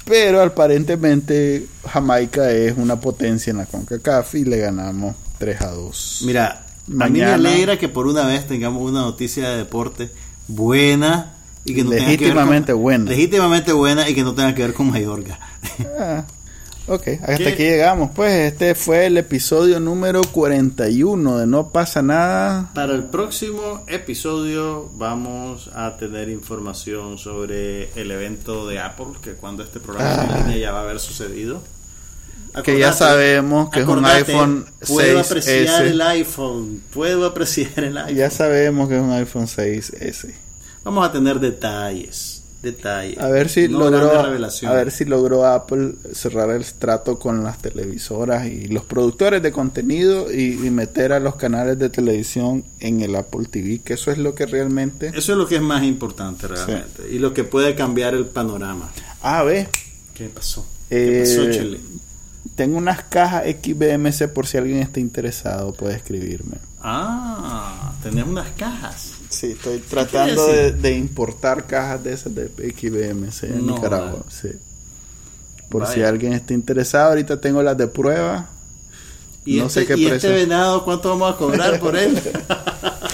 Pero aparentemente Jamaica es una potencia en la CONCACAF y le ganamos 3 a 2. Mira, Mañana, a mí me alegra que por una vez tengamos una noticia de deporte buena y que no legítimamente buena. Legítimamente buena y que no tenga que ver con Mayorga. [laughs] Ah, ok, hasta aquí llegamos. Pues este fue el episodio número 41 de No pasa nada. Para el próximo episodio vamos a tener información sobre el evento de Apple, que cuando este programa ah. ya va a haber sucedido. que ya sabemos que es un iPhone puedo apreciar el iPhone, puedo apreciar el iPhone. Ya sabemos que es un iPhone 6S. Vamos a tener detalles, detalles. A ver si logró a ver si logró Apple cerrar el trato con las televisoras y los productores de contenido y, meter a los canales de televisión en el Apple TV, que eso es lo que realmente Eso es lo que es más importante realmente y lo que puede cambiar el panorama. Ah, ve. ¿Qué pasó? ¿Qué pasó, eh, Chile? Tengo unas cajas XBMC por si alguien está interesado, puede escribirme. Ah, tenés unas cajas. Sí, estoy tratando de, importar cajas de esas de XBMC en Nicaragua. Sí. Por si alguien está interesado, ahorita tengo las de prueba. ¿Y, no este, sé qué ¿y este venado cuánto vamos a cobrar por él? [laughs]